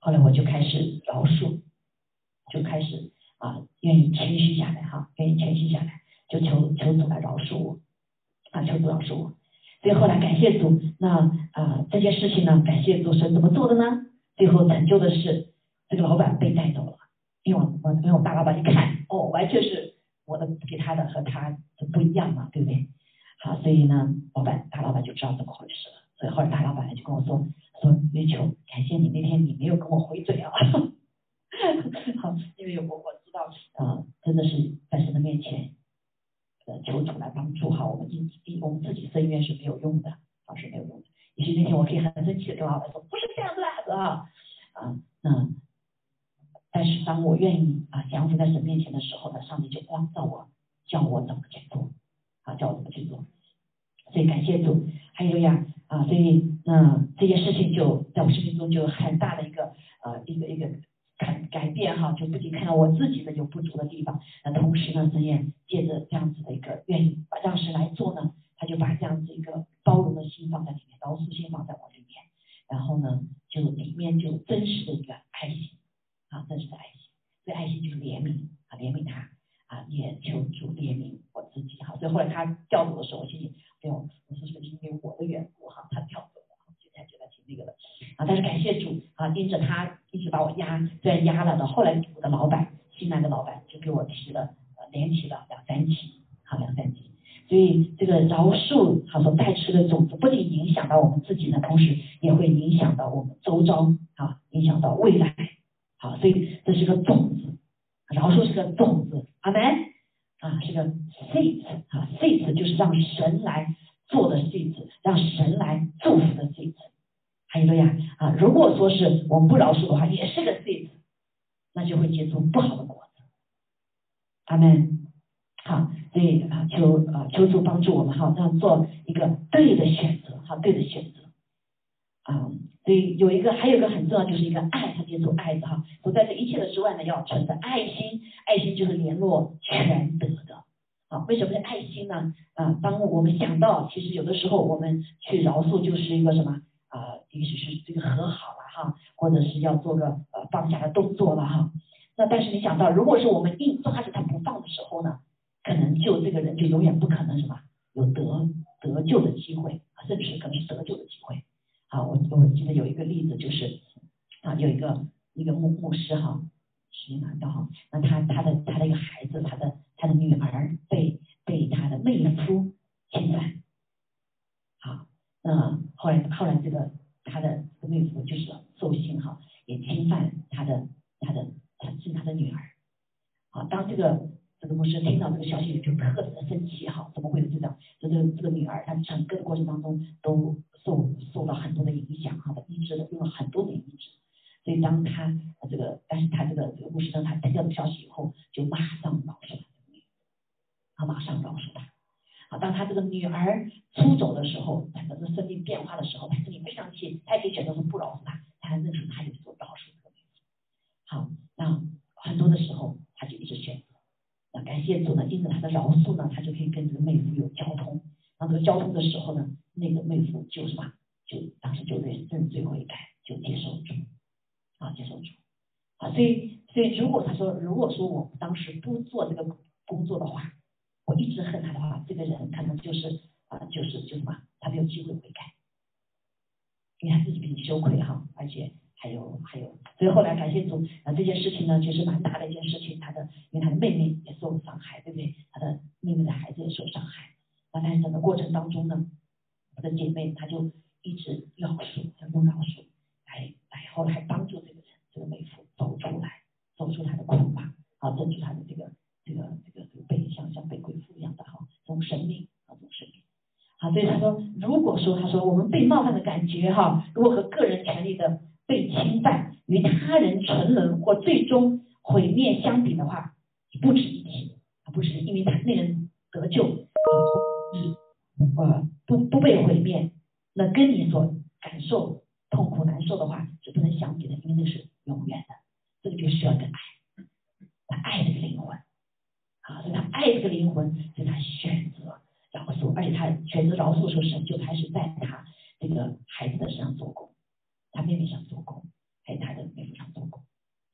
A: 后来我就开始饶恕，就开始。啊，愿意谦虚下来哈，愿意谦虚下来，就求求主来饶恕我，啊，求主饶恕我。所以后来感谢主，那啊这件事情呢，感谢主是怎么做的呢？最后成就的是这个老板被带走了，因为我我因为我大老板一看，哦，完全是我的给他的和他的不一样嘛，对不对？好，所以呢，老板大老板就知道怎么回事了。所以后来大老板就跟我说说，月球，感谢你那天你没有跟我回嘴啊，好，因为有我我。到啊，真的是在神的面前，呃，求主来帮助哈。我们自己我们自己申冤是没有用的，啊是没有用的。也许那天我可以很生气的跟老板说，不是这样子的啊，啊，那，但是当我愿意啊降服在神面前的时候呢，上帝就光照我，教我怎么去做，啊，教我怎么去做。所以感谢主，还有呀，啊，所以那这件事情就在我生命中就很大的一个呃一个一个改改变哈，就不仅看到我自己的有不足的地方，那同时呢，神也借着这样子的一个愿意把让神来做呢，他就把这样子一个包容的心放在里面，饶恕心放在我里面，然后呢，就里面就真实的一个爱心啊，真实的爱心，这爱心就是怜悯啊，怜悯他啊，也求主怜悯我自己哈，所以后来他调走的时候，我心里。对，我说是不是因为我的缘故哈，他跳走了，现在觉得挺那个的啊。但是感谢主啊，盯着他一直把我压，虽然压了的，后来我的老板，新来的老板就给我提了，呃，连提了两三期，好两三期。所以这个饶恕，他说带吃的种子，不仅影响到我们自己呢，同时也会影响到我们周遭啊，影响到未来。所以这是个种子，饶恕是个种子，阿门。啊，是个 seed 啊，seed 就是让神来做的 seed，让神来祝福的 seed。还有个呀啊，如果说是我们不饶恕的话，也是个 seed，那就会结出不好的果子。阿门。好，所以啊，求啊求主帮助我们哈，让做一个对的选择，哈，对的选择。所以有一个，还有一个很重要，就是一个爱，他接触爱的哈。不在这一切的之外呢，要存着爱心，爱心就是联络全德的。啊，为什么是爱心呢？啊，当我们想到，其实有的时候我们去饶恕就是一个什么啊，也许是这个和好了哈，或者是要做个呃放下的动作了哈。那但是你想到，如果是我们硬抓着他不放的时候呢，可能就这个人就永远不可能什么有得得救的机会，甚至可能是得救的机会。啊，我我记得有一个例子，就是啊，有一个一个牧牧师哈，是哪的哈？那他他的他的一个孩子，他的他的女儿被被他的妹夫侵犯，好，那后来后来这个他的这个妹夫就是兽性哈，也侵犯他的他的他是他的女儿，好，当这个。这个牧师听到这个消息就特别的生气哈，怎么会有这样？就这个这个女儿，她整个的过程当中都受受到很多的影响哈，她一直的用了很多的医治，所以当他这个，但是他这个这个牧师呢，他听到这个消息以后，就马上饶恕他，他马上饶恕他。好，当他这个女儿出走的时候，他整个生命变化的时候，他心里非常气，他也可以选择说不饶恕他，他认识他有所饶恕这个好，那很多的时候他就一直选择。那感谢主呢，因着他的饶恕呢，他就可以跟这个妹夫有交通。那这个交通的时候呢，那个妹夫就什么，就当时就认认罪悔改，就接受主，啊，接受主，啊，所以所以如果他说，如果说我当时不做这个工作的话，我一直恨他的话，这个人可能就是啊，就是就什么，他没有机会悔改，因为他自己比较羞愧哈，而且。还有还有，所以后来感谢主，啊这件事情呢，其实蛮大的一件事情。他的因为他的妹妹也受伤害，对不对？他的妹妹的孩子也受伤害。那在整个过程当中呢，我的姐妹她就一直饶恕，要用饶恕来来，后来帮助这个人这个妹夫走出来，走出他的苦恼，啊，走出他的这个这个这个这个被像像被鬼附一样的哈，这种生命啊，这种生命。好，所以他说，如果说他说我们被冒犯的感觉哈，如果和个人权利的。被侵犯与他人沉沦或最终毁灭相比的话，不值一提，不值因为他那人得救，呃不不被毁灭，那跟你所感受痛苦难受的话是不能相比的，因为那是永远的，这个就需要一个爱，他爱这个灵魂，啊，所以他爱这个灵魂，所以他选择饶恕，而且他选择饶恕的时候，神就开始在他这个孩子的身上做工。他妹妹想做工，还有他的妹妹想做工，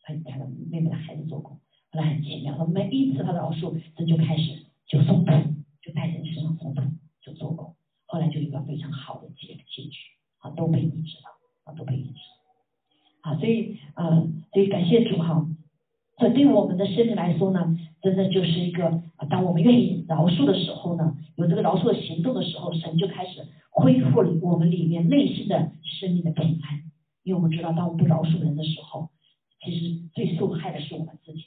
A: 还有他的妹妹的孩子做工，后来很奇妙，他每一次他的饶恕，他就开始就松土，就在人身上松土，就做工，后来就一个非常好的结结局，啊，都被医治了，啊，都被医治，好，所以呃，所以感谢主哈，这对我们的生命来说呢，真的就是一个，当我们愿意饶恕的时候呢，有这个饶恕的行动的时候，神就开始恢复了我们里面内心的生命的平安。因为我们知道，当我们不饶恕人的时候，其实最受害的是我们自己。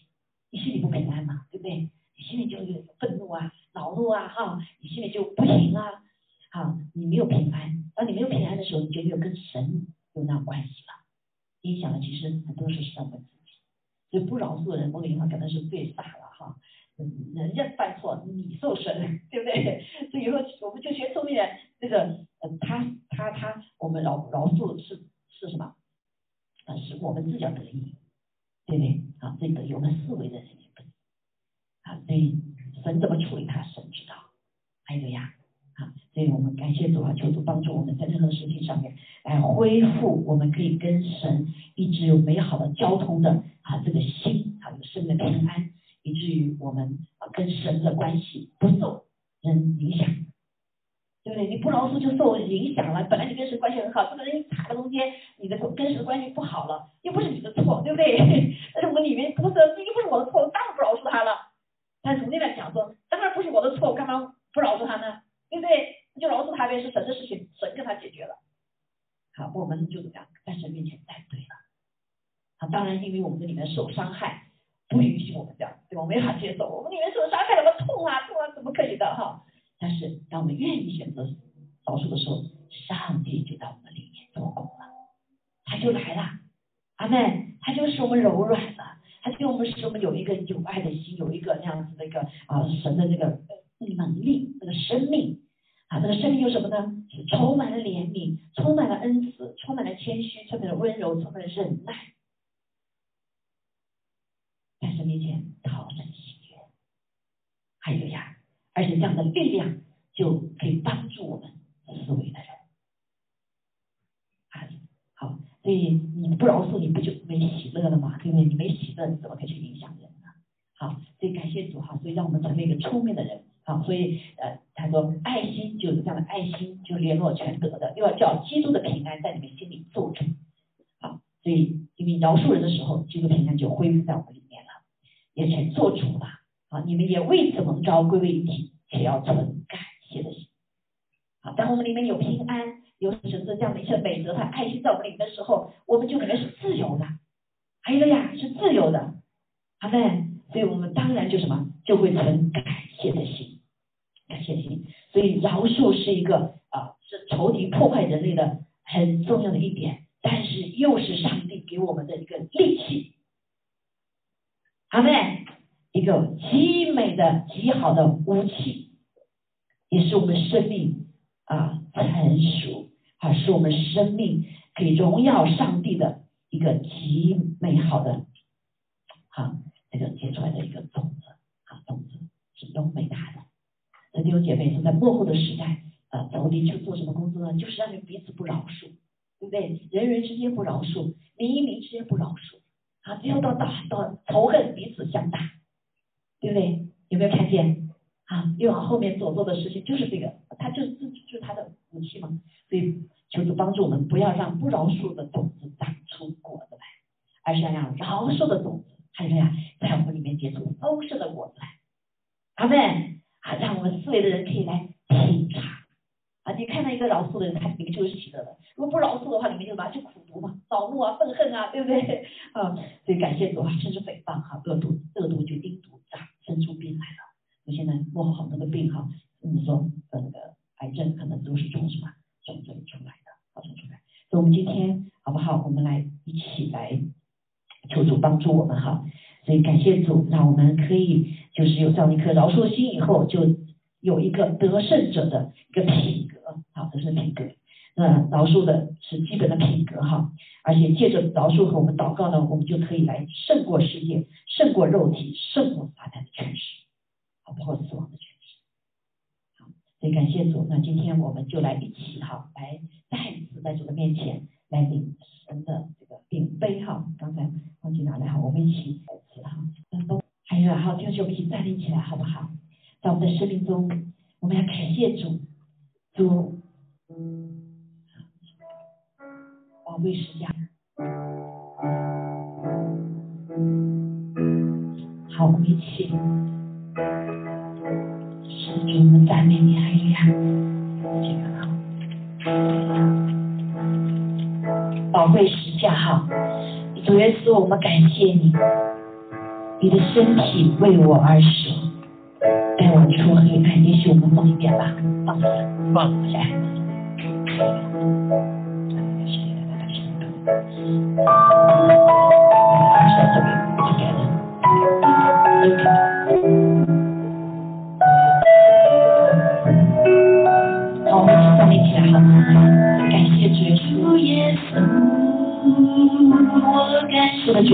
A: 你心里不平安嘛，对不对？你心里就有愤怒啊、恼怒啊，哈，你心里就不行啊，哈，你没有平安。当你没有平安的时候，你就没有跟神有那关系了。影响的其实很多时候是我们自己，所以不饶恕人，我跟你讲，可能是最傻了哈。人家犯错，你受审，对不对？所以以后我们就学聪明人，这个，呃，他他他，我们饶饶恕是是什么？啊，是我们自己得意，对不对？啊，这个有了思维的人也得啊，所以神怎么处理他，神知道。还有呀，啊，所以我们感谢主啊，求主帮助我们在任何事情上面来恢复，我们可以跟神一直有美好的交通的啊，这个心啊，有生的平安。以至于我们啊跟神的关系不受人影响，对不对？你不饶恕就受影响了。本来你跟神关系很好，这个人一卡在中间，你的跟神的关系不好了，又不是你的错，对不对？但是我们里面不是，这又不是我的错，当然不饶恕他了。但是从另外讲说，当然不是我的错，干嘛不饶恕他呢？对不对？就饶恕他呗，是神的事情，神跟他解决了。好，我们就这样在神面前站对了。啊，当然因为我们的里面受伤害。不允许我们这样，对吧？没法接受，我们里面受伤害了，我痛啊痛啊，怎么可以的哈？但是当我们愿意选择饶恕的时候，上帝就在我们里面做工了，他就来了，阿妹，他就使我们柔软了，他就我们使我们有一个有爱的心，有一个那样子的一个啊神的那个能力，那个生命。啊，那个生命有什么呢？是充满了怜悯，充满了恩慈，充满了谦虚，充满了温柔，充满了忍耐。在神面前讨神喜悦，还有呀，而且这样的力量就可以帮助我们思维的人。啊，好，所以你不饶恕，你不就没喜乐了吗？对不对？你没喜乐，你怎么可以去影响人呢？好，所以感谢主哈，所以让我们成为一个聪明的人。好，所以呃，他说爱心就是这样的爱心，就联络全德的，又要叫基督的平安在你们心里做主。好，所以因为饶恕人的时候，基督平安就恢复在我们里面了。也全做主了啊！你们也为此蒙召归为一体，且要存感谢的心。好，当我们里面有平安，有神的这样的一些美德和爱心在我们里面的时候，我们就可能是自由的。还有呀，是自由的。好的，所以我们当然就什么，就会存感谢的心，感谢心。所以饶恕是一个啊，是仇敌破坏人类的很重要的一点，但是又是上帝给我们的一个利器。阿妹，一个极美的、极好的武器，也是我们生命啊成熟啊，是我们生命可以荣耀上帝的一个极美好的啊，这个结出来的一个种子啊，种子是优美大的。那弟兄姐妹，说在幕后的时代啊，仇敌去做什么工作呢？就是让你彼此不饶恕，对不对？人人之间不饶恕，民与民之间不饶恕。啊，最后到打到仇恨彼此相打，对不对？有没有看见？啊，又往后面所做的事情就是这个，他就是就是他的武器嘛。所以求主帮助我们，不要让不饶恕的种子长出果子来，而是要让饶恕的种子，还是呀，在我们里面结出丰盛的果子来。阿门。啊，让我们思维的人可以来品尝。啊，你看到一个饶恕的人，他里面就是喜乐的；如果不饶恕的话，里面就拿去？苦毒嘛，恼怒啊，愤恨啊，对不对？啊，所以感谢主啊，甚至诽谤哈，恶毒，恶毒就定毒生出病来了。我现在我好多的病哈，你说呃那个癌症可能都是从什么从这里出来的，发生出来。所以我们今天好不好？我们来一起来求主帮助我们哈。所以感谢主，让我们可以就是有这样一颗饶恕心以后就。有一个得胜者的一个品格，好，得胜品格。那饶恕的是基本的品格哈，而且借着饶恕和我们祷告呢，我们就可以来胜过世界，胜过肉体，胜过撒旦的权势，好，包括死亡的权势。好，所以感谢主，那今天我们就来一起哈，来再一次在主的面前来领神的这个领杯哈。刚才忘记拿来哈，我们一起再次哈，还有好，弟兄我们一起站立起来好不好？在我们的生命中，我们要感谢主，主嗯宝贵时间。好归气，是主我们赞美你，哈利亚，这个好，宝贵时下哈，主耶稣，我们感谢你，你的身体为我而生，带我出黑暗，也许我们梦见吧，放下，放下。好，我们一起起来好吗？感谢主，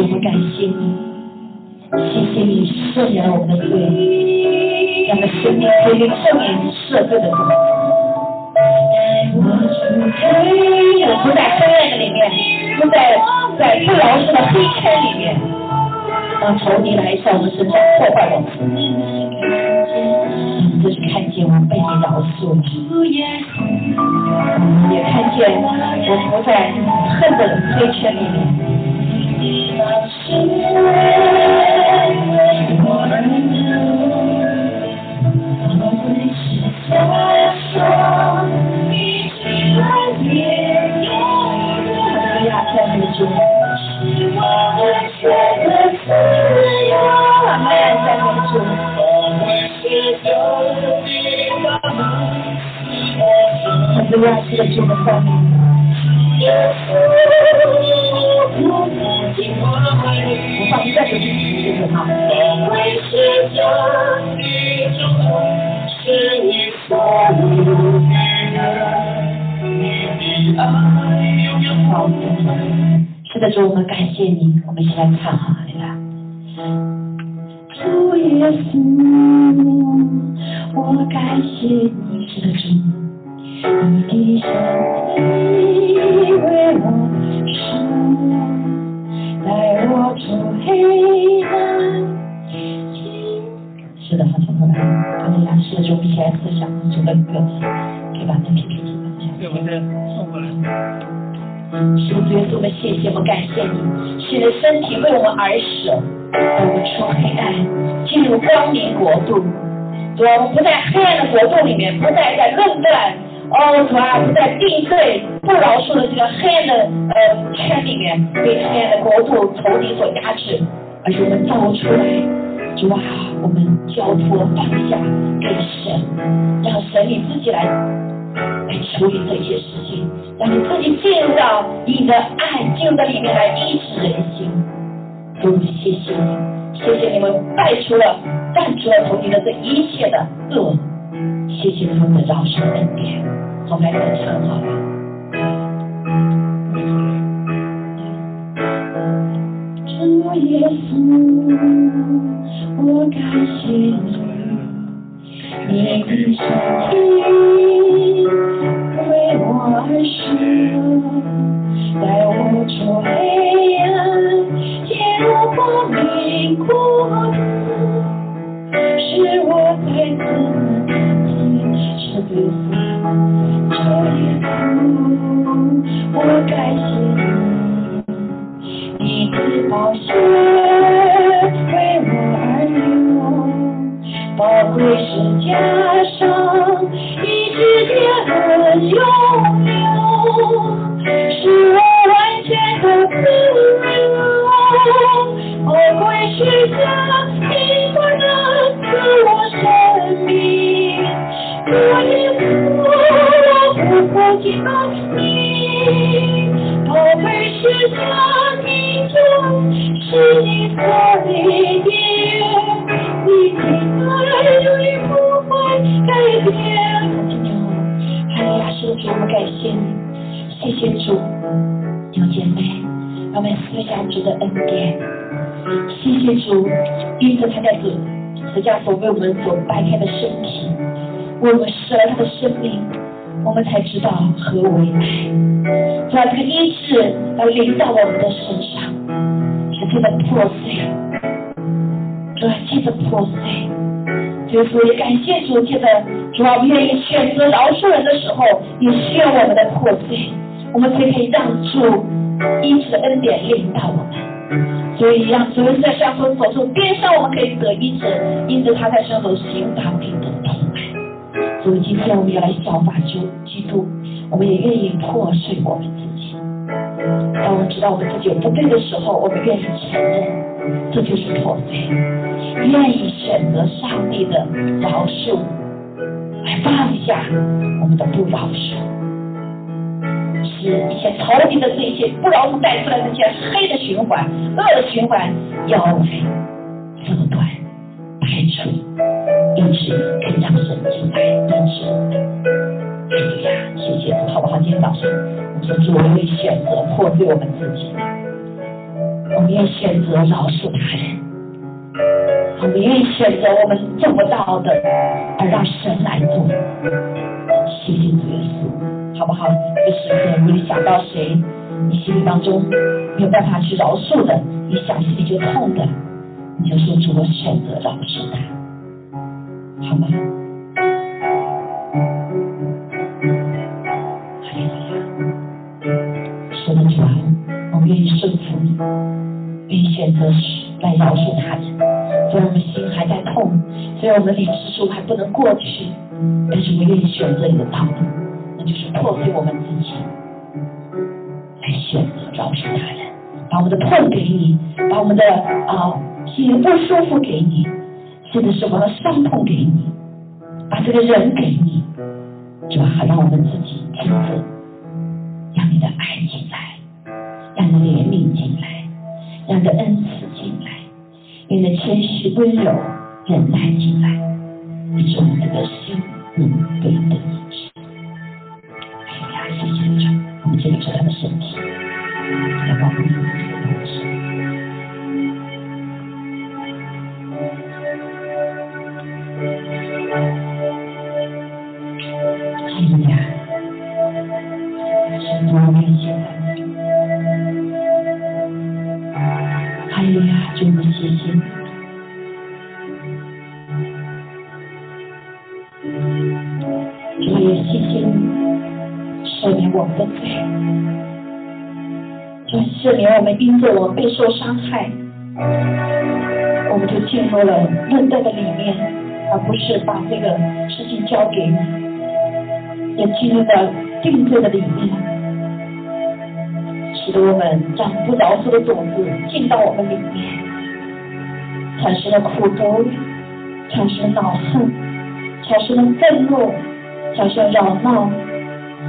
A: 的，感谢你，谢谢你赦免我们的罪，
B: 生
A: 命的。我不在里面。我们在在不饶恕的黑圈里面，让仇敌来向我们伸破坏我们。这是看见我被你饶恕了，也看见我活在恨的黑圈里面。这句的我是你的爱我们感谢你我们一起来唱哈这个树叶随我感谢为我们而舍，我们出黑暗，进入光明国度。我们不在黑暗的国度里面，不再在论断，哦，主啊，不在定罪、不饶恕的这个黑暗的呃圈里面，被黑暗的国度仇敌所压制，而是我们走出来。主啊，我们交托放下给神，让神你自己来来处理这些事情，让你自己进入到你的爱，进入到里面来医治人心。主，谢谢你，谢谢你们带出了、站出了从你的这一切的恶，谢谢他们的饶恕恩典。我们来唱好了。耶稣，我感谢你，你的身体为我而生，带 Cause you're 主，有姐妹，我们思想主的恩典。谢谢主，因为他的子，祂将所为我们所掰开的身体，为我们舍了他的生命，我们才知道何为爱。主啊，这个医治而临到我们的身上，主记得破碎，主啊记得破碎。主也感谢主，记得主啊愿意选择饶恕人的时候，也需要我们的破碎。我们可以让主一的恩典领导我们。所以让主在上风口处，边上我们可以得医治，因着。他在身后行打病的痛爱。所以今天我们要来效法主基督，我们也愿意破碎我们自己。当我们知道我们自己有不对的时候，我们愿意承认，这就是破碎，愿意选择上帝的饶恕，来放下我们的不饶恕。使一些仇敌的这些不饶恕带出来的这些黑的循环、恶的循环，要来阻断、排除，因此可以让神进来医治我们。哎呀，谢谢，好不好？今天早上我们说主，我们选择破碎我们自己，我们要选择饶恕他人。我们愿意选择我们做不到的，而让神来做。谢谢主耶稣，好不好？这个时刻，你想到谁，你心里当中没有办法去饶恕的，你想心里就痛的，你就说主，我选择饶恕他，好吗？是的，主啊，我愿意顺服你，愿意选择来饶恕他人。虽然我们心还在痛，虽然我们理智树还不能过去，但是我愿意选择你的道路，就是破碎我们自己，来选择饶恕他人，把我们的痛给你，把我们的啊心里不舒服给你，甚至是我们的伤痛给你，把这个人给你，主啊，让我们自己亲自让你的爱进来，让你的怜悯进来，让你的恩赐进来。你的谦虚、温柔、忍耐进来，你是我们这个心灵对的主，我赦免我们的罪，主赦免我们因着我备受伤害，我们就进入了论断的里面，而不是把这个事情交给你，也进入了定罪的里面。使得我们将不饶恕的种子进到我们里面，产生了苦毒，产生了恼恨，产生了愤怒，产生了扰闹，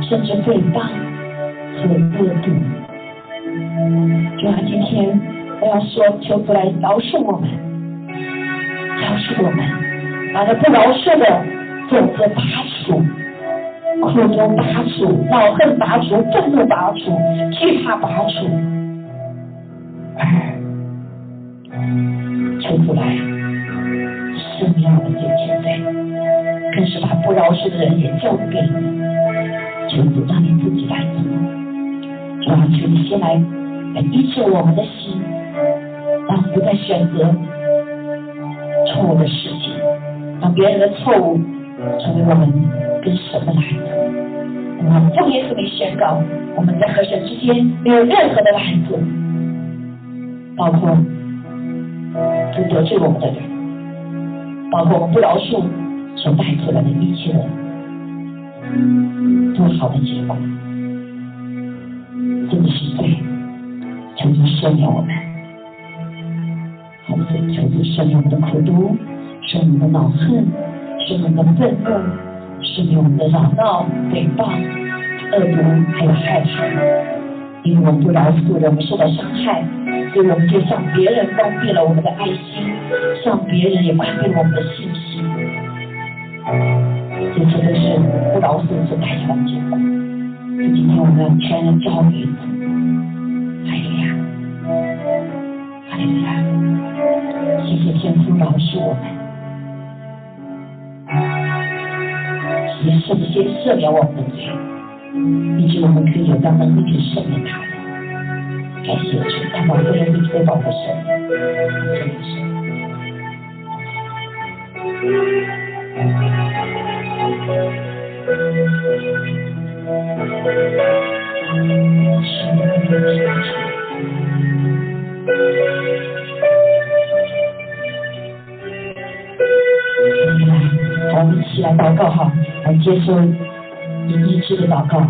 A: 甚至诽谤和恶毒。主啊，今天我要说，求主来饶恕我们，饶恕我们，把那不饶恕的种子拔除。苦毒拔除，恼恨拔除，愤怒拔除，惧怕拔除，二，求主来赦免我们这些罪，更是把不饶恕的人也交给你，求主让你自己来做，主啊，求你先来来医治我们的心，让不再选择错误的事情，让别人的错误成为我们。跟神的拦阻？我们奉耶稣名宣告，我们在和神之间没有任何的拦阻，包括不得罪我们的人，包括我们不饶恕所带出来的一切的不好的结果，真的是罪，求主赦免我们，好不好？求赦免我们的苦毒，赦免我们的恼恨，赦免我们的愤怒。是我们的扰闹、诽谤、恶毒，还有害怕，因为我们不饶恕，我们受到伤害，所以我们就向别人关闭了我们的爱心，向别人也关闭了我们的信心。这些都是不饶恕所带来的结果。所以今天我们。要全然交给主。哎呀，哎呀，谢谢天父饶恕我们。也是先赦免我们。的罪，以致我们。可以有这样能力去赦免他人。感谢主，让我们。有一直保护神，真的是。好，我们一起来祷告哈。来接受你医治的祷告。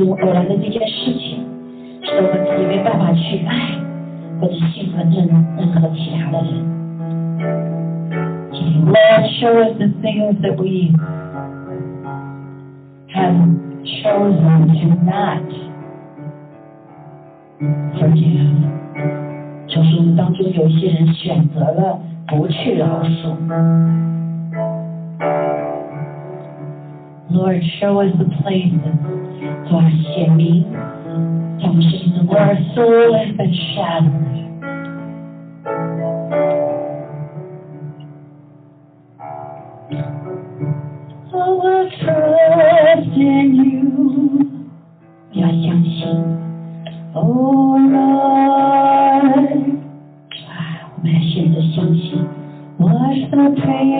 A: 子生命中偶然的这件事情，使得我们自己没办法去爱或者信任任任何其他的人。
B: Lord, show us the things that we have chosen to not
A: forgive。就是我们当中有一些人选择了不去饶恕。
B: Lord, show us the places
A: 主啊，显明在我们生命中
B: where our
A: 的
B: soul has been shattered. Oh, I trust in you.
A: 要相信，
B: Oh Lord,
A: 主啊，我们要选择相信。
B: wash the pain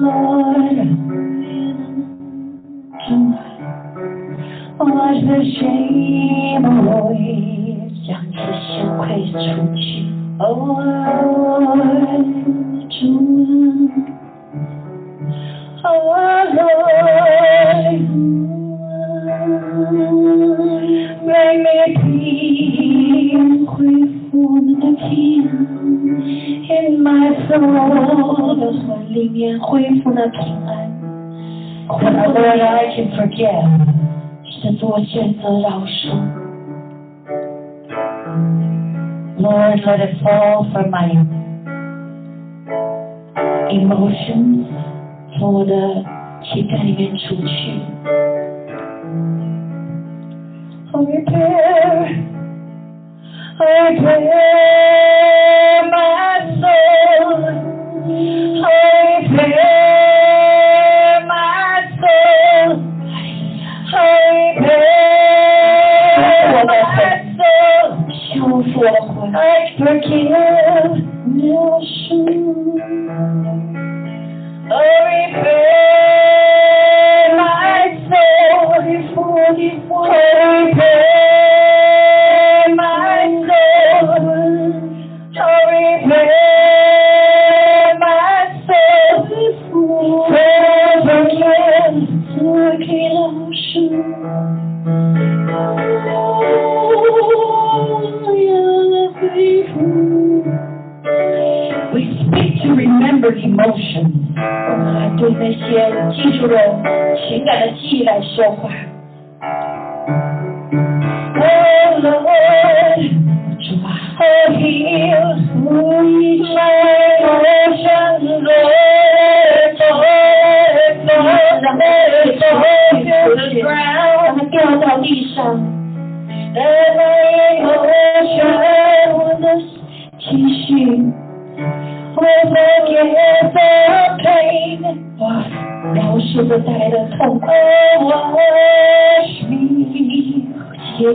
B: Oh Lord,
A: 主啊
B: ，wash the shame away.
A: 将这羞愧除去。
B: Oh Lord, Lord, let it fall from my emotions.
A: 从我的情感里面除去。
B: Oh, repair, oh, repair my soul. Oh, repair
A: 魂
B: ，I
A: 对那些记住了情感的记忆来说话。带来的痛苦
B: ，Oh, wash me
A: 接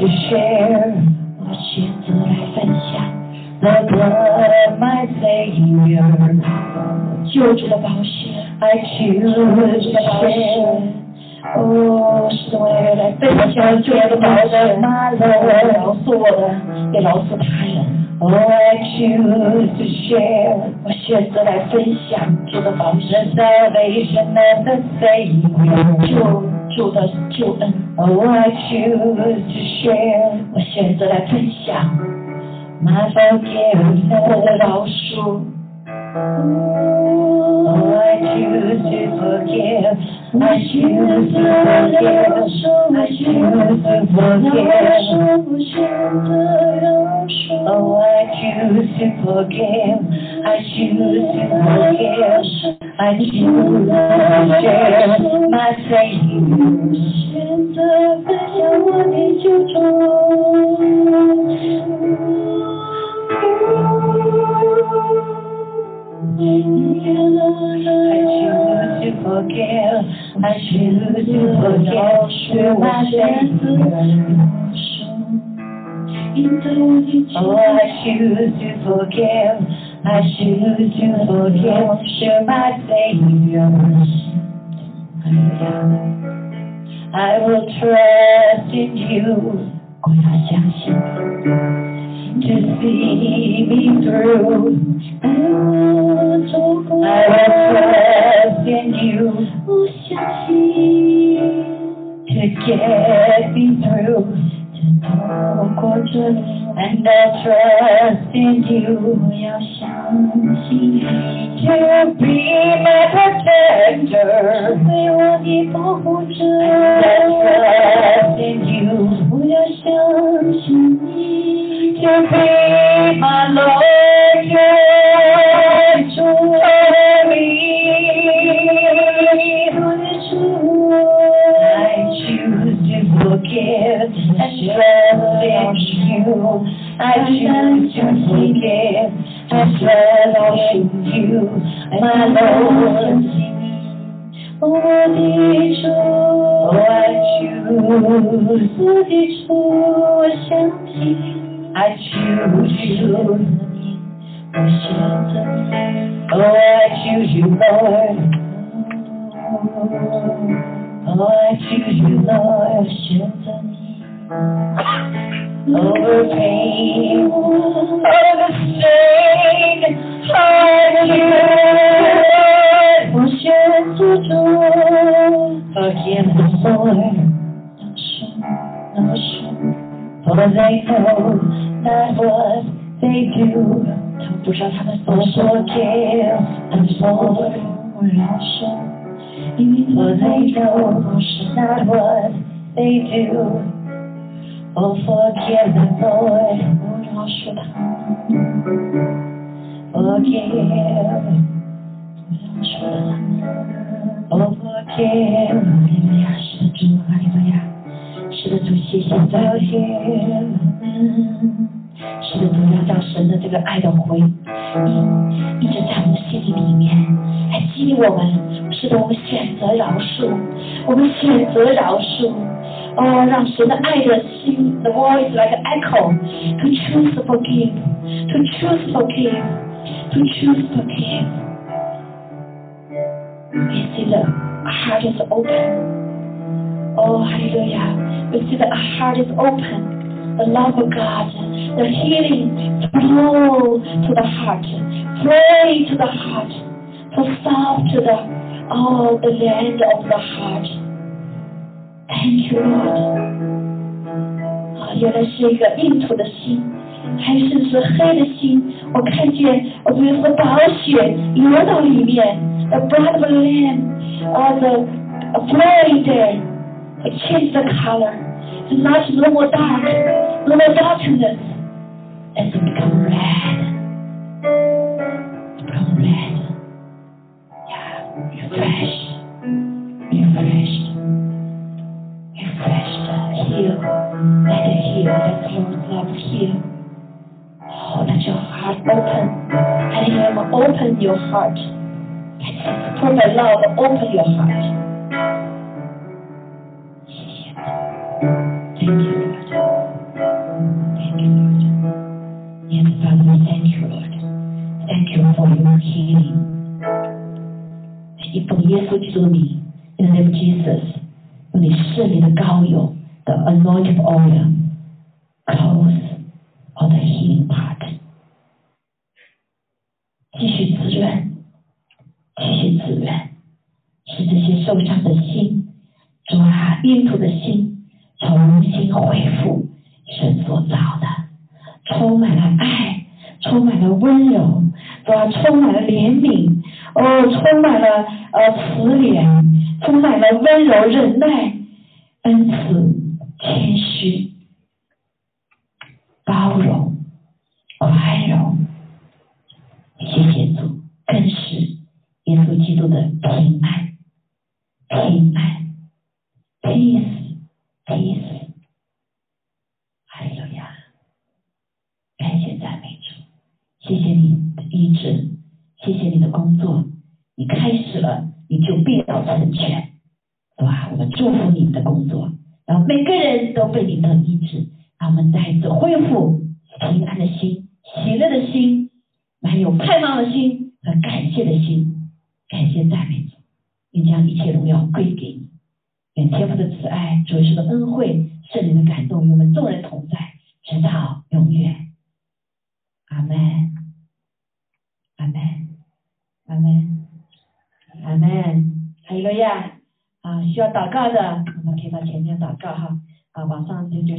B: to share
A: 我选择来分享
B: the blood of my Savior.
A: 救主的宝血。
B: I choose to share
A: 哦，是的，我也来分享救主的宝血，饶恕我的，也饶恕他人。
B: Oh, I choose to share
A: 我选择来分享主的宝
B: the
A: 血，
B: salvation of the Savior.
A: 救的救恩。
B: Oh, I choose to share
A: 我选择来分享
B: my forgiveness.
A: 饶恕。
B: Oh, I choose to forgive. I choose to forgive. I choose to forgive. Oh, I choose to forgive. I choose to forgive. I choose to share my Savior. I choose to forgive. I choose to forgive. Through my Savior. Oh, I choose to forgive. I choose to forgive. Through my Savior. I will trust in you
A: 我要相信
B: ，to see me through. I will trust in you
A: 我相信
B: ，to get me through.
A: 透过这里
B: ，And I trust in you
A: 我要相信你
B: ，to be my protector.
A: 为我的保护者。
B: And I trust in you
A: 我要相信你
B: ，to be my Lord,
A: yet you love.
B: I choose to forgive and trust in you. I choose to forgive and trust in you, my Lord. Oh, I choose,
A: to be
B: true. Choose you.
A: 我选择你。
B: Oh, I choose you, Lord. Oh, I choose you, Lord.
A: 选择你
B: ，Over pain, over sin, I choose.
A: 我选择主
B: ，Forgive the Lord,
A: 饶恕，饶恕
B: ，for they know That's what they do.
A: Social care and
B: forward
A: But
B: they know what they do. Oh, forgive them, Lord. Forgive. Oh, forgive.
A: 是的主，哈利路亚，是的主，谢谢赞美
B: Forgive.
A: 是的主，要到神的这个爱的回应一直在我们的心里里面，来激励我们。是的，我们选择饶恕，我们选择饶恕。哦，让神的爱的心，the voice like an echo to choose to forgive, to choose forgive, to choose forgive. We see the heart is open. Oh, hallelujah. We see that our heart is open. the love of God, the healing flow to the heart, pray to the heart, to solve to the oh the land of the heart. Thank you, Lord. 啊，原来是一个硬土的心，还是是黑的心。我看见我主耶稣的宝血流到里面，the blood of the lamb, 啊、the flowing there, It changed the color. It's not no more dark, no more darkness. It's become red. Become red. Yeah, refreshed, refreshed, refreshed. Heal, let it heal. Let the Lord's love heal. Oh, let your heart open. Let Him open your heart. Let His perfect love open your heart. Thank you for your healing. 以奉耶稣基督的名，in the name of Jesus，用你圣灵的膏油，the anointed oil, close on the healing part，继续滋润，继续滋润，使这些受伤的心，主啊，阴土的心，重新恢复神所造的，充满了爱，充满了温柔，主啊，充满了怜悯，哦，充满了呃慈怜，充满了温柔忍耐，恩慈谦虚，包容宽容。谢谢主，更是耶稣基督的平安，平安，peace peace。哈利路亚！感谢赞美主，谢谢你医治，谢谢你的工作，你开始了，你就必要成全，是吧？我们祝福你们的工作，然后每个人都被你的医治，让我们再一次恢复平安的心、喜乐的心，还有盼望的心和感谢的心，感谢赞美主，并将一切荣耀归给你。愿天父的慈爱、主耶稣的恩惠、圣灵的感动与我们众人同在，直到永远。阿门，阿门，阿门，阿门。还有个呀，啊，需要祷告的，我们可以到前面祷告哈，啊，晚上就就需要。